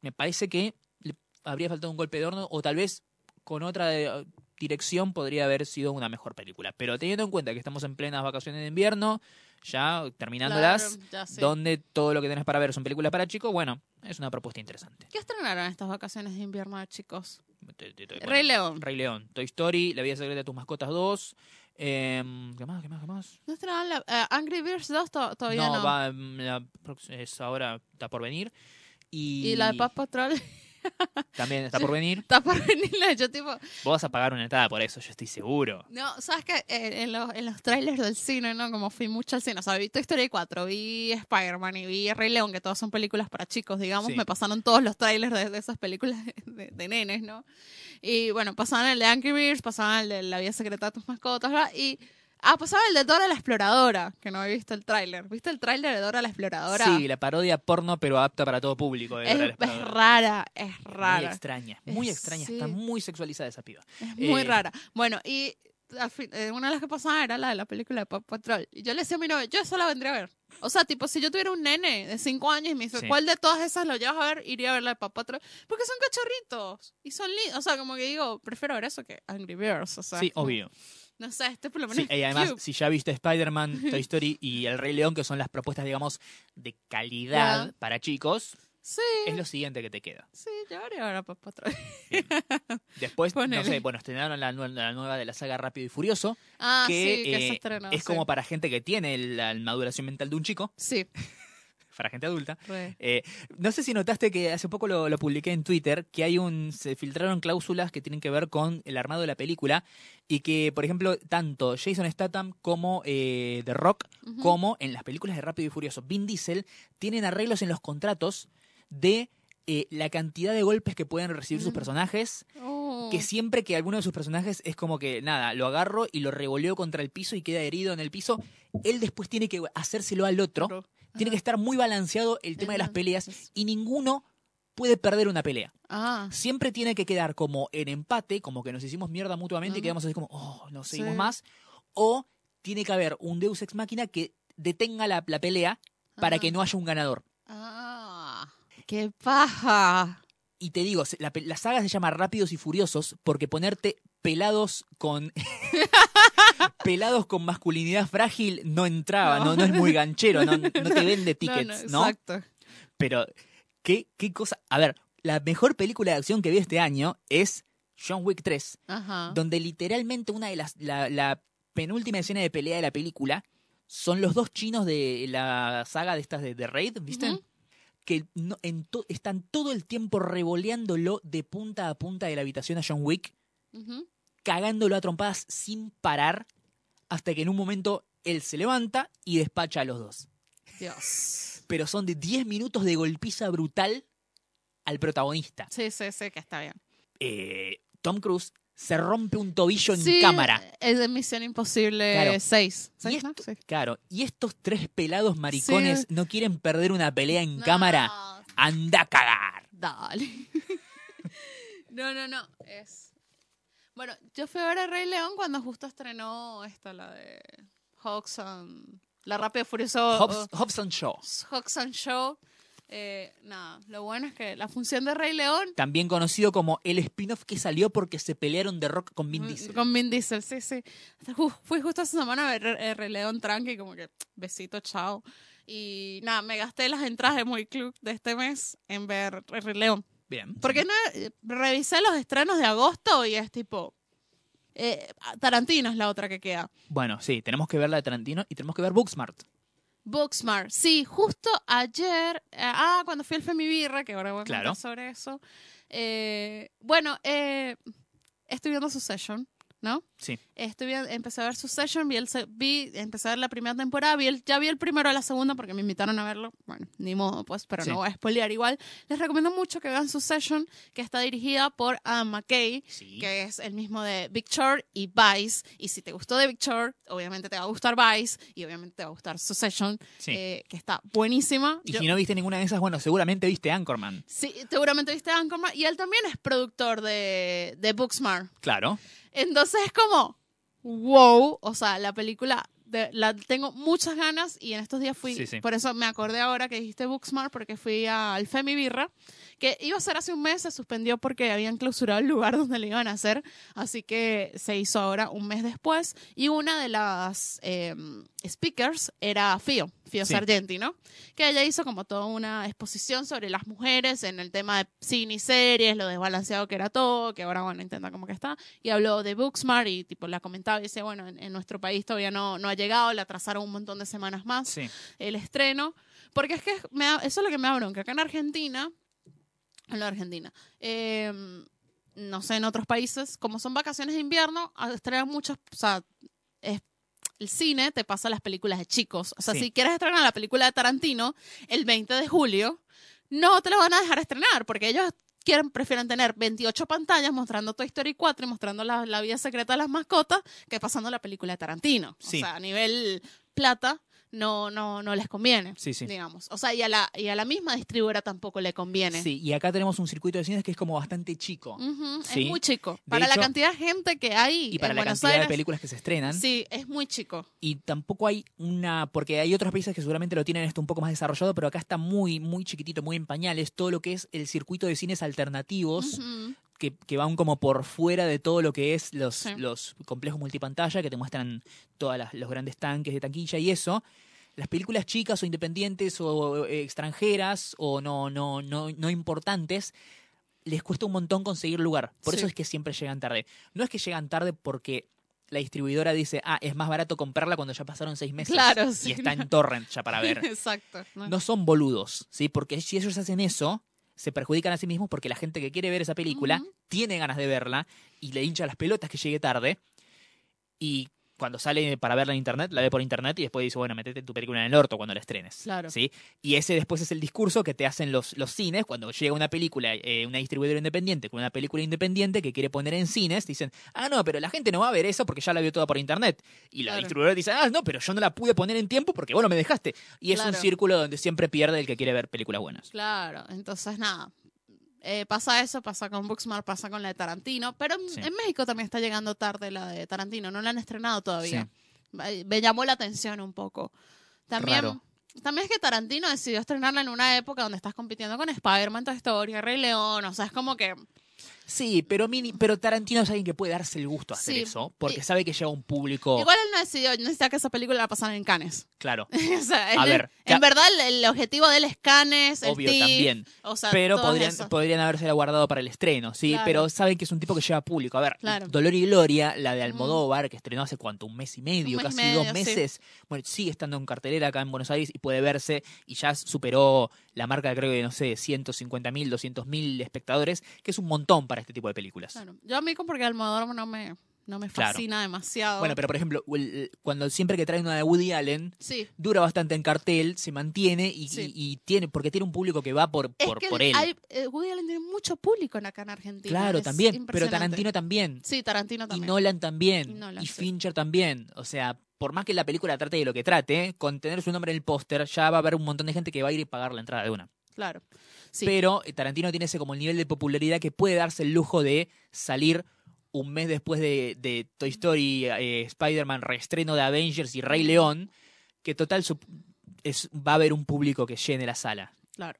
Speaker 1: Me parece que le habría faltado un golpe de horno o tal vez con otra eh, dirección podría haber sido una mejor película. Pero teniendo en cuenta que estamos en plenas vacaciones de invierno, ya terminándolas,
Speaker 2: claro, ya sé.
Speaker 1: donde todo lo que tenés para ver son películas para chicos, bueno, es una propuesta interesante.
Speaker 2: ¿Qué estrenaron estas vacaciones de invierno, chicos?
Speaker 1: Te- te- te- bueno,
Speaker 2: Rey León.
Speaker 1: Rey León, Toy Story, La vida secreta de tus mascotas 2. em, ¿Qué más? ¿Qué más? ¿Qué más?
Speaker 2: ¿No estrenaron la, eh, Angry Birds 2 to- todavía no?
Speaker 1: no, va, mm, la es ahora, está por venir. Y,
Speaker 2: Y la de Paw Patrol *laughs*
Speaker 1: también está por venir.
Speaker 2: está para venirla. Yo tipo,
Speaker 1: Vos vas a pagar una entrada por eso, yo estoy seguro.
Speaker 2: no, ¿sabes qué? Eh, en, los, en los trailers del cine, ¿no? Como fui mucho al cine, o sea, vi Toy Story 4, vi Spider-Man y vi Rey León, que todas son películas para chicos, digamos.
Speaker 1: Sí.
Speaker 2: Me pasaron todos los trailers de, de esas películas *laughs* de, de nenes, ¿no? Y bueno, pasaban el de Angry Birds, pasaban el de La vida secreta de tus mascotas, ¿verdad? Y... Ah, pasaba el de Dora la Exploradora, que no he visto el tráiler. ¿Viste el tráiler de Dora la Exploradora?
Speaker 1: Sí, la parodia porno, pero apta para todo público. de
Speaker 2: es,
Speaker 1: Dora la
Speaker 2: es rara, es
Speaker 1: Muy
Speaker 2: rara.
Speaker 1: extraña, muy
Speaker 2: Es-
Speaker 1: extraña.
Speaker 2: sí.
Speaker 1: Está muy sexualizada esa piba.
Speaker 2: Es muy
Speaker 1: Eh,
Speaker 2: rara. Bueno, y eh, una de las que pasaba era la de la película de Paw Patrol. Y yo le decía a mi novio, yo esa la vendría a ver. O sea, tipo, si yo tuviera un nene de 5 años y me dice,
Speaker 1: Sí.
Speaker 2: ¿cuál de todas esas lo llevas a ver? Iría a ver la de Paw Patrol. Porque son cachorritos. Y son lindos. O sea, como que digo, prefiero ver eso que Angry Birds. O sea,
Speaker 1: Sí,
Speaker 2: como-
Speaker 1: obvio.
Speaker 2: No sé, este por lo menos
Speaker 1: Sí, y además,
Speaker 2: cute.
Speaker 1: si ya viste Spider-Man, *laughs* Toy Story y El Rey León, que son las propuestas, digamos, de calidad para chicos,
Speaker 2: Sí,
Speaker 1: es lo siguiente que te queda.
Speaker 2: sí, yo haría ver a Paw Patrol.
Speaker 1: Después, no sé, bueno, estrenaron la, nue- la nueva de la saga Rápido y Furioso,
Speaker 2: Ah,
Speaker 1: que,
Speaker 2: sí, que se
Speaker 1: eh,
Speaker 2: estrenó.
Speaker 1: es
Speaker 2: sí.
Speaker 1: como para gente que tiene la maduración mental de un chico,
Speaker 2: Sí, *laughs*
Speaker 1: para gente adulta. Eh, no sé si notaste que hace poco lo, lo publiqué en Twitter, que hay un se filtraron cláusulas que tienen que ver con el armado de la película y que, por ejemplo, tanto Jason Statham como eh, The Rock, como en las películas de Rápido y Furioso, Vin Diesel, tienen arreglos en los contratos de eh, la cantidad de golpes que pueden recibir sus
Speaker 2: Mm.
Speaker 1: personajes,
Speaker 2: Oh.
Speaker 1: que siempre que alguno de sus personajes es como que, nada, lo agarro y lo revoleo contra el piso y queda herido en el piso, él después tiene que hacérselo al otro. Tiene que estar muy balanceado el tema de las peleas y ninguno puede perder una pelea.
Speaker 2: Ah,
Speaker 1: Siempre tiene que quedar como en empate, como que nos hicimos mierda mutuamente y quedamos así como, oh, no seguimos
Speaker 2: Sí.
Speaker 1: más. O tiene que haber un Deus Ex Máquina que detenga la, la pelea para
Speaker 2: ah.
Speaker 1: que no haya un ganador.
Speaker 2: Ah, qué paja.
Speaker 1: Y te digo, la, la saga se llama Rápidos y Furiosos porque ponerte pelados con *laughs* pelados con masculinidad frágil no entraba, no,
Speaker 2: No.
Speaker 1: no es muy ganchero, no, no te vende tickets, ¿no?
Speaker 2: Exacto.
Speaker 1: Pero, ¿qué, ¿qué cosa? A ver, la mejor película de acción que vi este año es John Wick 3,
Speaker 2: Ajá.
Speaker 1: donde literalmente una de las. La, la penúltima escena de pelea de la película son los dos chinos de la saga de estas de, de Raid, ¿viste? Que no- en to- están todo el tiempo revoleándolo de punta a punta de la habitación a John Wick,
Speaker 2: Ujú.
Speaker 1: Cagándolo a trompadas sin parar, hasta que en un momento él se levanta y despacha a los dos.
Speaker 2: Dios.
Speaker 1: Pero son de 10 minutos de golpiza brutal al protagonista.
Speaker 2: Sí, sí, sí, que está bien.
Speaker 1: eh, Tom Cruise se rompe un tobillo en
Speaker 2: Sí,
Speaker 1: cámara.
Speaker 2: Es de Misión Imposible
Speaker 1: Claro.
Speaker 2: 6.
Speaker 1: Y esto- Claro, y estos tres pelados maricones
Speaker 2: Sí.
Speaker 1: no quieren perder una pelea en
Speaker 2: No.
Speaker 1: cámara. Anda a cagar.
Speaker 2: Dale. *laughs* no, no, no. Es. Bueno, yo fui a ver el Rey León cuando justo estrenó esta, la de Hodgson. La Rápido Furioso.
Speaker 1: Hobbs, Hobson Shaw,
Speaker 2: Hodgson Show. Eh, nada, lo bueno es que la función de Rey León.
Speaker 1: también conocido como el spin-off que salió porque se pelearon de rock con Vin Diesel.
Speaker 2: Con Vin Diesel, sí, sí. Fui justo esta semana a ver Rey León tranqui, como que besito, chao. Y nada, me gasté las entradas de Muy Club de este mes en ver Rey León.
Speaker 1: Bien.
Speaker 2: Porque no, eh, revisé los estrenos de agosto y es tipo. eh, Tarantino es la otra que queda.
Speaker 1: Bueno, sí, tenemos que ver la de Tarantino y tenemos que ver Booksmart.
Speaker 2: Booksmart. Sí, justo ayer. eh, ah, cuando fui al Femibirra, que ahora voy a
Speaker 1: Claro.
Speaker 2: sobre eso. eh, bueno, estoy viendo Succession, ¿no?
Speaker 1: Sí.
Speaker 2: Estoy empecé a ver Succession, vi, el, vi, empecé a ver la primera temporada, vi el- ya vi el primero de la segunda porque me invitaron a verlo. Bueno, ni modo, pues, pero
Speaker 1: Sí.
Speaker 2: no voy a spoilear igual. Les recomiendo mucho que vean Succession, que está dirigida por Adam McKay,
Speaker 1: Sí.
Speaker 2: que es el mismo de Big Short y Vice. Y si te gustó de Big Short, obviamente te va a gustar Vice y obviamente te va a gustar Succession,
Speaker 1: Sí.
Speaker 2: eh, que está buenísima.
Speaker 1: y
Speaker 2: Yo-
Speaker 1: si no viste ninguna de esas, bueno, seguramente viste Anchorman.
Speaker 2: Sí, seguramente viste a Anchorman y él también es productor de, de Booksmart.
Speaker 1: Claro.
Speaker 2: Entonces es como, wow, o sea, la película de- la tengo muchas ganas y en estos días fui,
Speaker 1: Sí, sí.
Speaker 2: por eso me acordé ahora que dijiste Booksmart porque fui al Femi Birra, que iba a ser hace un mes, se suspendió porque habían clausurado el lugar *laughs* donde le iban a hacer, así que se hizo ahora un mes después y una de las eh, speakers era Fio, Fio
Speaker 1: Sí.
Speaker 2: Sargenti, ¿no? Que ella hizo como toda una exposición sobre las mujeres en el tema de cine y series, lo desbalanceado que era todo, que ahora, bueno, intenta como que está, y habló de Booksmart y tipo la comentaba y dice, bueno, en, en nuestro país todavía no, no ha llegado, le atrasaron un montón de semanas más
Speaker 1: Sí.
Speaker 2: el estreno, porque es que me da- eso es lo que me da bronca, acá en Argentina, en la Argentina, eh, no sé, en otros países, como son vacaciones de invierno, estrenan muchas, o sea, es- el cine te pasa las películas de chicos. O sea,
Speaker 1: Sí.
Speaker 2: si quieres estrenar la película de Tarantino el 20 de julio, no te la van a dejar estrenar, porque ellos quieren, prefieren tener 28 pantallas mostrando Toy Story 4 y mostrando la, la vida secreta de las mascotas que pasando la película de Tarantino.
Speaker 1: Sí.
Speaker 2: O sea, a nivel plata no, no, no les conviene,
Speaker 1: Sí, sí.
Speaker 2: digamos. O sea, y a, la, y a la misma distribuidora tampoco le conviene.
Speaker 1: Sí, y acá tenemos un circuito de cines que es como bastante chico. Sí.
Speaker 2: Es muy chico.
Speaker 1: De
Speaker 2: Para
Speaker 1: hecho-
Speaker 2: la cantidad de gente que hay
Speaker 1: Y para
Speaker 2: en
Speaker 1: la
Speaker 2: Buenos
Speaker 1: cantidad
Speaker 2: Aires,
Speaker 1: de películas que se estrenan.
Speaker 2: sí, es muy chico.
Speaker 1: Y tampoco hay una. Porque hay otros países que seguramente lo tienen esto un poco más desarrollado, pero acá está muy, muy chiquitito, muy en pañales. Todo lo que es el circuito de cines alternativos. Que, que van como por fuera de todo lo que es los,
Speaker 2: Sí.
Speaker 1: los complejos multipantalla, que te muestran todos los grandes tanques de taquilla y eso. Las películas chicas o independientes o eh, extranjeras o no, no, no, no importantes les cuesta un montón conseguir lugar. Por
Speaker 2: Sí.
Speaker 1: eso es que siempre llegan tarde. No es que llegan tarde porque la distribuidora dice, ah, es más barato comprarla cuando ya pasaron seis meses.
Speaker 2: Claro, sí,
Speaker 1: Y está
Speaker 2: no.
Speaker 1: en torrent ya para ver. *laughs*
Speaker 2: Exacto. ¿no?
Speaker 1: No son boludos, ¿sí? Porque si ellos hacen eso, se perjudican a sí mismos porque la gente que quiere ver esa película tiene ganas de verla y le hincha las pelotas que llegue tarde. Y cuando sale para verla en internet, la ve por internet y después dice, bueno, metete tu película en el orto cuando la estrenes.
Speaker 2: Claro.
Speaker 1: ¿sí? Y ese después es el discurso que te hacen los, los cines cuando llega una película, eh, una distribuidora independiente con una película independiente que quiere poner en cines, dicen, ah, no, pero la gente no va a ver eso porque ya la vio toda por internet. Y la
Speaker 2: Claro.
Speaker 1: distribuidora dice, ah, no, pero yo no la pude poner en tiempo porque vos no me dejaste. Y es un círculo donde siempre pierde el que quiere ver películas buenas.
Speaker 2: Claro, entonces nada. Eh, pasa eso, pasa con Booksmart, pasa con la de Tarantino, pero en,
Speaker 1: Sí.
Speaker 2: en México también está llegando tarde la de Tarantino, no la han estrenado todavía.
Speaker 1: Sí.
Speaker 2: Me llamó la atención un poco. También,
Speaker 1: Raro.
Speaker 2: también es que Tarantino decidió estrenarla en una época donde estás compitiendo con Spider-Man, Toy Story, Rey León, o sea, es como que
Speaker 1: Sí, pero, mini, pero Tarantino es alguien que puede darse el gusto a hacer
Speaker 2: Sí.
Speaker 1: eso porque
Speaker 2: Y-
Speaker 1: sabe que lleva un público.
Speaker 2: igual él no decidió, necesita que esa película la pasaran en Cannes.
Speaker 1: Claro, *laughs*
Speaker 2: o sea,
Speaker 1: A ver,
Speaker 2: en verdad el, el objetivo de él es Cannes, el
Speaker 1: obvio
Speaker 2: TIFF,
Speaker 1: también.
Speaker 2: o sea,
Speaker 1: pero podrían, podrían habérsela guardado para el estreno, sí,
Speaker 2: Claro.
Speaker 1: pero saben que es un tipo que lleva público. A ver,
Speaker 2: Claro.
Speaker 1: Dolor y Gloria, la de Almodóvar, que estrenó hace cuánto, un mes y medio,
Speaker 2: y
Speaker 1: casi
Speaker 2: medio,
Speaker 1: dos
Speaker 2: sí.
Speaker 1: meses, bueno, sigue estando en cartelera acá en Buenos Aires y puede verse y ya superó la marca, creo que, no sé, 150 mil, 200 mil espectadores, que es un montón para este tipo de películas.
Speaker 2: Claro. Yo a mí como porque Almodóvar no me, no me
Speaker 1: Claro.
Speaker 2: fascina demasiado.
Speaker 1: Bueno, pero por ejemplo, cuando siempre que traen una de Woody Allen,
Speaker 2: sí.
Speaker 1: dura bastante en cartel, se mantiene y,
Speaker 2: Sí.
Speaker 1: y- y tiene, porque tiene un público que va por,
Speaker 2: Es
Speaker 1: por,
Speaker 2: que
Speaker 1: por él.
Speaker 2: hay, eh, Woody Allen tiene mucho público en acá en Argentina.
Speaker 1: claro,
Speaker 2: es
Speaker 1: también, pero. Tarantino también.
Speaker 2: Sí, Tarantino
Speaker 1: Y
Speaker 2: también.
Speaker 1: Nolan también.
Speaker 2: Y Nolan,
Speaker 1: y
Speaker 2: sí.
Speaker 1: Fincher también. O sea, por más que la película trate de lo que trate, con tener su nombre en el póster, ya va a haber un montón de gente que va a ir y pagar la entrada de una.
Speaker 2: Claro. Sí.
Speaker 1: Pero eh, Tarantino tiene ese como el nivel de popularidad que puede darse el lujo de salir un mes después de, de Toy Story, eh, Spider-Man, reestreno de Avengers y Rey León, que total su- es, va a haber un público que llene la sala.
Speaker 2: Claro.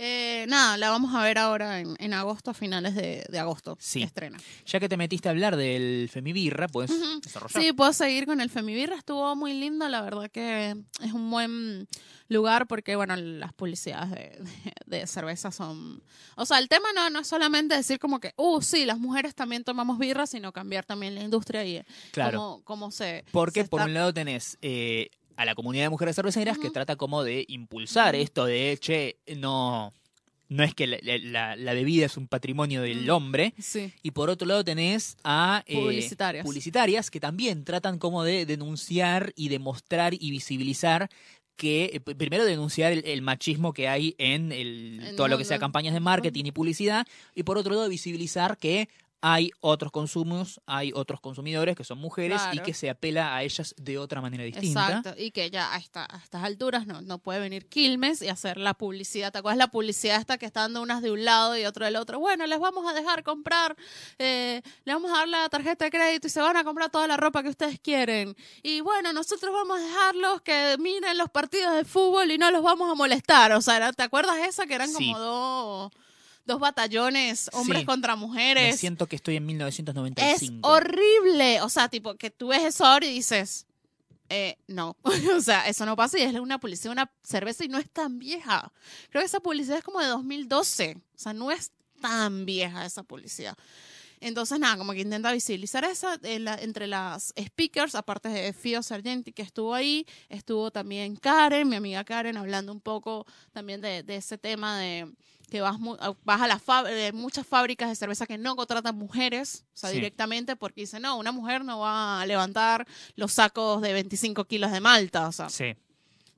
Speaker 2: Eh, nada, la vamos a ver ahora en, en agosto, a finales de, de agosto.
Speaker 1: Sí.
Speaker 2: Estrena.
Speaker 1: Ya que te metiste a hablar del Femibirra, puedes desarrollar.
Speaker 2: Sí, puedo seguir con el Femibirra. Estuvo muy lindo, la verdad que es un buen lugar porque, bueno, las publicidades de, de- de cerveza son... O sea, el tema no, no es solamente decir como que, uh, sí, las mujeres también tomamos birra, sino cambiar también la industria y
Speaker 1: claro.
Speaker 2: cómo, cómo se...
Speaker 1: Porque
Speaker 2: se
Speaker 1: por
Speaker 2: está-
Speaker 1: un lado tenés eh, a la comunidad de mujeres cerveceras que trata como de impulsar esto de, che, no, no es que la, la- la bebida es un patrimonio del hombre.
Speaker 2: Sí,
Speaker 1: Y por otro lado tenés a eh,
Speaker 2: Publicitarias.
Speaker 1: publicitarias que también tratan como de denunciar y demostrar y visibilizar que, eh, primero denunciar el, el machismo que hay en, el,
Speaker 2: En
Speaker 1: todo lo que sea campañas de marketing y publicidad, y por otro lado visibilizar que hay otros consumos, hay otros consumidores que son mujeres y que se apela a ellas de otra manera distinta.
Speaker 2: exacto. Y que ya a, esta- a estas alturas no, no puede venir Quilmes y hacer la publicidad. ¿Te acuerdas la publicidad esta que está dando unas de un lado y otro del otro? Bueno, les vamos a dejar comprar, eh, les vamos a dar la tarjeta de crédito y se van a comprar toda la ropa que ustedes quieren. Y bueno, nosotros vamos a dejarlos que miren los partidos de fútbol y no los vamos a molestar. O sea, ¿te acuerdas esa que eran
Speaker 1: Sí.
Speaker 2: como dos, dos batallones, hombres
Speaker 1: Sí.
Speaker 2: contra
Speaker 1: Me
Speaker 2: mujeres?
Speaker 1: siento que estoy en
Speaker 2: Es
Speaker 1: 1995.
Speaker 2: horrible. O sea, tipo, que tú ves eso ahora y dices, eh, no. *laughs* o sea, eso no pasa y es una publicidad, una cerveza y no es tan vieja. Creo que esa publicidad es como de 2012. O sea, no es tan vieja esa publicidad. Entonces, nada, como que intenta visibilizar esa en la- entre las speakers, aparte de Fio Sargenti, que estuvo ahí, estuvo también Karen, mi amiga Karen, hablando un poco también de, de ese tema de que vas, mu- a- vas a las muchas fábricas de cerveza que no contratan mujeres, o sea,
Speaker 1: Sí.
Speaker 2: directamente porque dicen, no, una mujer no va a levantar los sacos de 25 kilos de malta, o sea,
Speaker 1: Sí.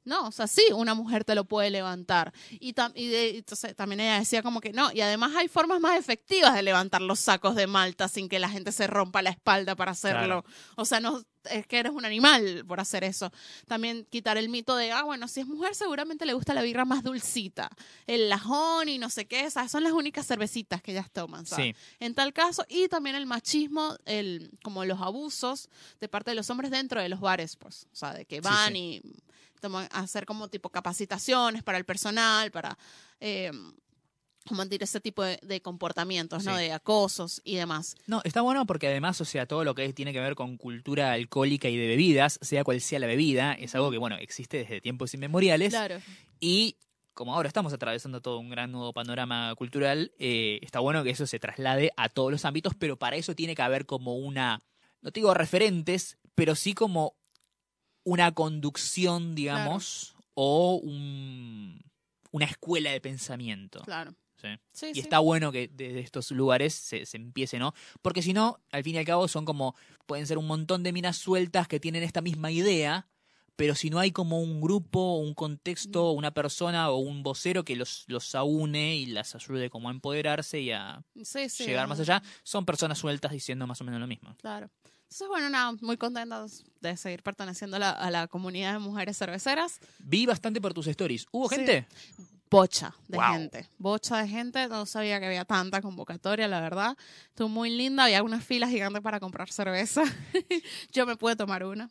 Speaker 2: No, o sea, sí, una mujer te lo puede levantar. Y, tam- y de- entonces también ella decía como que no, y además hay formas más efectivas de levantar los sacos de malta sin que la gente se rompa la espalda para hacerlo. O sea, no es que eres un animal por hacer eso. También quitar el mito de, ah, bueno, si es mujer seguramente le gusta la birra más dulcita, el lajón y no sé qué, esas son las únicas cervecitas que ellas toman, ¿sabes?
Speaker 1: Sí.
Speaker 2: En tal caso, y también el machismo, el, como los abusos de parte de los hombres dentro de los bares, pues, o sea, de que van
Speaker 1: sí.
Speaker 2: y hacer como tipo capacitaciones para el personal, para eh, combatir ese tipo de, de comportamientos, ¿no? De acosos y demás.
Speaker 1: No, está bueno porque además, o sea, todo lo que tiene que ver con cultura alcohólica y de bebidas, sea cual sea la bebida, es algo que, bueno, existe desde tiempos inmemoriales.
Speaker 2: Claro.
Speaker 1: Y como ahora estamos atravesando todo un gran nuevo panorama cultural, eh, está bueno que eso se traslade a todos los ámbitos, pero para eso tiene que haber como una, no te digo referentes, pero sí como una conducción, digamos, o un- una escuela de pensamiento.
Speaker 2: Claro.
Speaker 1: ¿sí?
Speaker 2: Sí,
Speaker 1: Y
Speaker 2: sí.
Speaker 1: está bueno que desde estos lugares se, se empiece, ¿no? Porque si no, al fin y al cabo son como, pueden ser un montón de minas sueltas que tienen esta misma idea, pero si no hay como un grupo, un contexto, una persona o un vocero que los, los aúne y las ayude como a empoderarse y a
Speaker 2: Sí, sí,
Speaker 1: llegar más allá, son personas sueltas diciendo más o menos lo mismo.
Speaker 2: Claro. Entonces, bueno, nada, muy contentos de seguir perteneciendo a la, a la comunidad de mujeres cerveceras.
Speaker 1: Vi bastante por tus stories. ¿Hubo
Speaker 2: Sí.
Speaker 1: gente?
Speaker 2: bocha de
Speaker 1: Wow.
Speaker 2: gente, bocha de gente, no sabía que había tanta convocatoria, la verdad. Estuvo muy linda, había unas filas gigantes para comprar cerveza. *laughs* Yo me pude tomar una,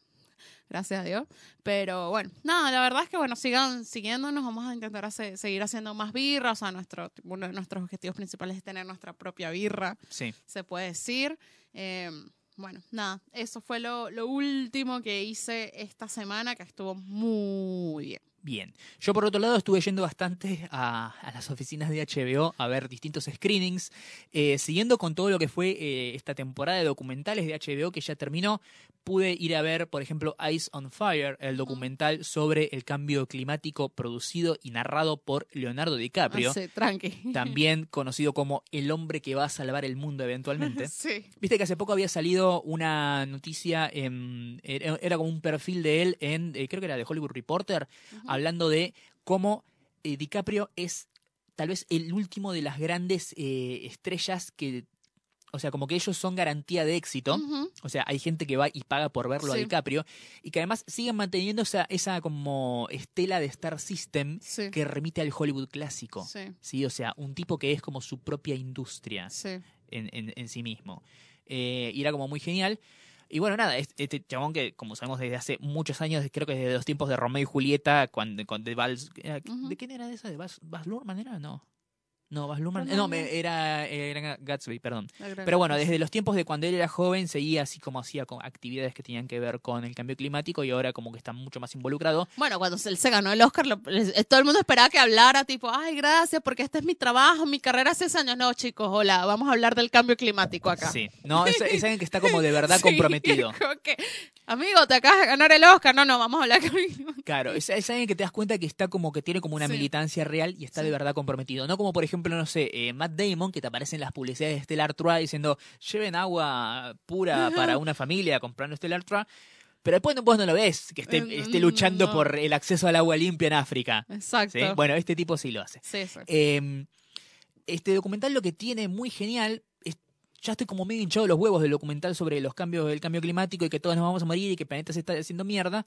Speaker 2: gracias a Dios. Pero bueno, nada, la verdad es que bueno, sigan siguiéndonos, vamos a intentar hacer- seguir haciendo más birra, o sea, nuestro, uno de nuestros objetivos principales es tener nuestra propia birra,
Speaker 1: Sí.
Speaker 2: se puede decir. Eh, bueno, nada, eso fue lo, lo último que hice esta semana, que estuvo muy bien.
Speaker 1: Bien. Yo por otro lado estuve yendo bastante a, a las oficinas de HBO a ver distintos screenings, eh, siguiendo con todo lo que fue eh, esta temporada de documentales de HBO que ya terminó. Pude ir a ver, por ejemplo, Ice on Fire, el documental sobre el cambio climático producido y narrado por Leonardo DiCaprio,
Speaker 2: Ah, sí, tranqui. *laughs*
Speaker 1: también conocido como el hombre que va a salvar el mundo eventualmente. *laughs*
Speaker 2: Sí.
Speaker 1: Viste que hace poco había salido una noticia, en- era era como un perfil de él en, eh, creo que era de Hollywood Reporter, hablando de cómo eh, DiCaprio es tal vez el último de las grandes eh, estrellas que, o sea, como que ellos son garantía de éxito. O sea, hay gente que va y paga por verlo a. DiCaprio y que además siguen manteniendo esa, esa como estela de Star System
Speaker 2: Sí.
Speaker 1: que remite al Hollywood clásico.
Speaker 2: Sí.
Speaker 1: Sí, o sea, un tipo que es como su propia industria
Speaker 2: Sí.
Speaker 1: en, en- en sí mismo. Eh, y era como muy genial. Y bueno, nada, es- este chabón que, como sabemos desde hace muchos años, creo que desde los tiempos de Romeo y Julieta, cuando, con de Baz- era-
Speaker 2: Ujú.
Speaker 1: ¿De quién era esa? ¿De Baz, Baz Luhrmann era? No. No, Baz Luhrmann.
Speaker 2: Romeo
Speaker 1: No, me- era, era Gatsby, perdón. Pero bueno, desde los tiempos de cuando él era joven, seguía así como hacía con actividades que tenían que ver con el cambio climático y ahora como que está mucho más involucrado.
Speaker 2: Bueno, cuando él se ganó el Oscar, lo- eh, todo el mundo esperaba que hablara, tipo, ay, gracias, porque este es mi trabajo, mi carrera hace años. No, chicos, hola, vamos a hablar del cambio climático acá.
Speaker 1: Sí, no, es, es alguien que está como de verdad *laughs*
Speaker 2: Sí,
Speaker 1: comprometido. *laughs*
Speaker 2: que, Amigo, te acabas de ganar el Oscar. No, no, vamos a hablar.
Speaker 1: Claro, es, es alguien que te das cuenta que está como que tiene como una
Speaker 2: Sí.
Speaker 1: militancia real y está de verdad comprometido. No como por ejemplo, no sé, eh, Matt Damon, que te aparece en las publicidades de Stellar Trua diciendo lleven agua pura para una familia comprando Stellar Trua. Pero después no, vos no lo ves, que esté,
Speaker 2: Eh,
Speaker 1: esté luchando
Speaker 2: no.
Speaker 1: por el acceso al agua limpia en África.
Speaker 2: Exacto.
Speaker 1: ¿sí? Bueno, este tipo sí lo hace.
Speaker 2: Sí.
Speaker 1: Eh, este documental lo que tiene muy genial es, ya estoy como medio hinchado de los huevos del documental sobre los cambios del cambio climático y que todos nos vamos a morir y que el planeta se está haciendo mierda.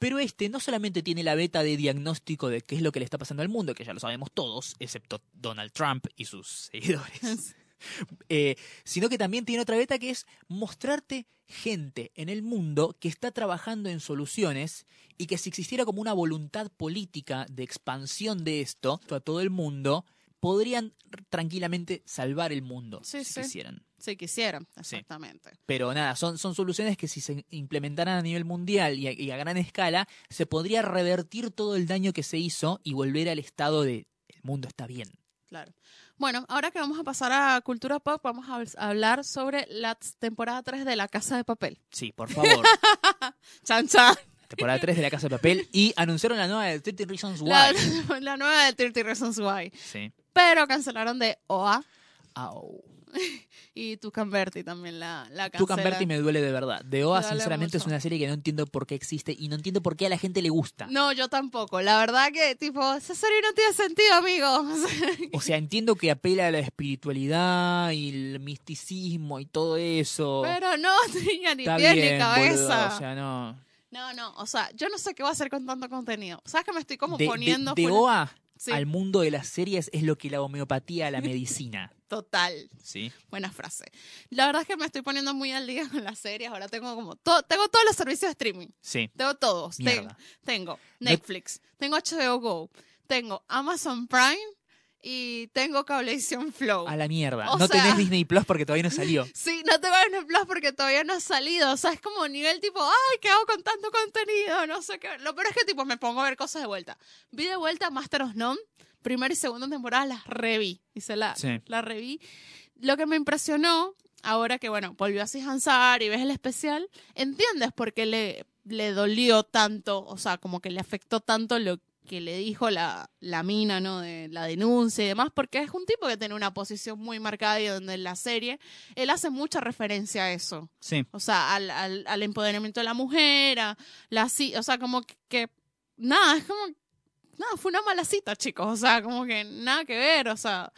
Speaker 1: Pero este no solamente tiene la beta de diagnóstico de qué es lo que le está pasando al mundo, que ya lo sabemos todos, excepto Donald Trump y sus seguidores, *laughs* eh, sino que también tiene otra beta que es mostrarte gente en el mundo que está trabajando en soluciones y que si existiera como una voluntad política de expansión de esto a todo el mundo, podrían tranquilamente salvar el mundo
Speaker 2: Sí,
Speaker 1: si
Speaker 2: sí.
Speaker 1: quisieran.
Speaker 2: Sí, quisieran, exactamente.
Speaker 1: Pero nada, son, son soluciones que si se implementaran a nivel mundial y a, y a gran escala, se podría revertir todo el daño que se hizo y volver al estado de el mundo está bien.
Speaker 2: Claro. Bueno, ahora que vamos a pasar a cultura pop, vamos a habl- a hablar sobre la temporada 3 de La Casa de Papel.
Speaker 1: Sí, por favor. *laughs*
Speaker 2: Chan, chan.
Speaker 1: temporada 3 de La Casa de Papel y anunciaron la nueva de 30 Reasons Why.
Speaker 2: La, *laughs* la nueva de 30 Reasons Why.
Speaker 1: Sí.
Speaker 2: Pero cancelaron de OA
Speaker 1: Au. *laughs*
Speaker 2: y Tucan Berti también la, la cancelan.
Speaker 1: Berti me duele de verdad. De Oa, sinceramente, es una serie que no entiendo por qué existe y no entiendo por qué a la gente le gusta.
Speaker 2: No, yo tampoco. La verdad que, tipo, esa serie no tiene sentido, amigo. *laughs*
Speaker 1: O sea, entiendo que apela a la espiritualidad y el misticismo y todo eso.
Speaker 2: Pero no *laughs* tenía ni
Speaker 1: Está
Speaker 2: pie
Speaker 1: bien,
Speaker 2: ni cabeza.
Speaker 1: boludo, o sea, no.
Speaker 2: No, no, o sea, yo no sé qué voy a hacer con tanto contenido. ¿Sabes que me estoy como
Speaker 1: de, de-
Speaker 2: poniendo
Speaker 1: de
Speaker 2: full-
Speaker 1: OA
Speaker 2: Sí.
Speaker 1: al mundo de las series es lo que la homeopatía a la medicina. *laughs*
Speaker 2: Total.
Speaker 1: ¿Sí?
Speaker 2: Buena frase. La verdad es que me estoy poniendo muy al día con las series. Ahora tengo como todo, tengo todos los servicios de streaming.
Speaker 1: Sí.
Speaker 2: Tengo todos.
Speaker 1: Mierda.
Speaker 2: tengo Netflix, tengo HBO Go, tengo Amazon Prime y tengo Cablevisión Flow.
Speaker 1: A la mierda.
Speaker 2: O
Speaker 1: no
Speaker 2: sea-
Speaker 1: tenés Disney Plus porque todavía no salió. *laughs*
Speaker 2: Sí, no tengo Disney Plus porque todavía no ha salido. O sea, es como nivel tipo, ay, ¿qué hago con tanto contenido? No sé qué. Lo peor es que tipo me pongo a ver cosas de vuelta. Vi de vuelta Master of None, primera y segunda temporada las reví. Hice la,
Speaker 1: Sí.
Speaker 2: la reví. Lo que me impresionó, ahora que bueno, volvió a Hansar y ves el especial, entiendes por qué le, le dolió tanto, o sea, como que le afectó tanto lo que le dijo la, la mina, ¿no? De la denuncia y demás, porque es un tipo que tiene una posición muy marcada y donde en la serie él hace mucha referencia a eso.
Speaker 1: Sí.
Speaker 2: O sea, al, al, al empoderamiento de la mujer, a la o sea, como que, que- nada, es como, nada, fue una mala cita, chicos, o sea, como que nada que ver, o sea,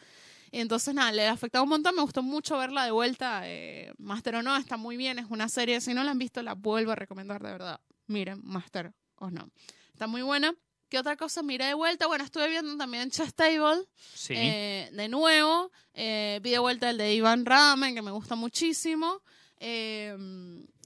Speaker 2: y entonces nada, le afectaba un montón, me gustó mucho verla de vuelta, eh, Master o no, está muy bien, es una serie, si no la han visto, la vuelvo a recomendar de verdad, miren, Master o no, está muy buena. ¿Qué otra cosa miré de vuelta? Bueno, estuve viendo también Chastable,
Speaker 1: Sí.
Speaker 2: eh, de nuevo, eh, vi de vuelta el de Iván Ramen, que me gusta muchísimo. eh,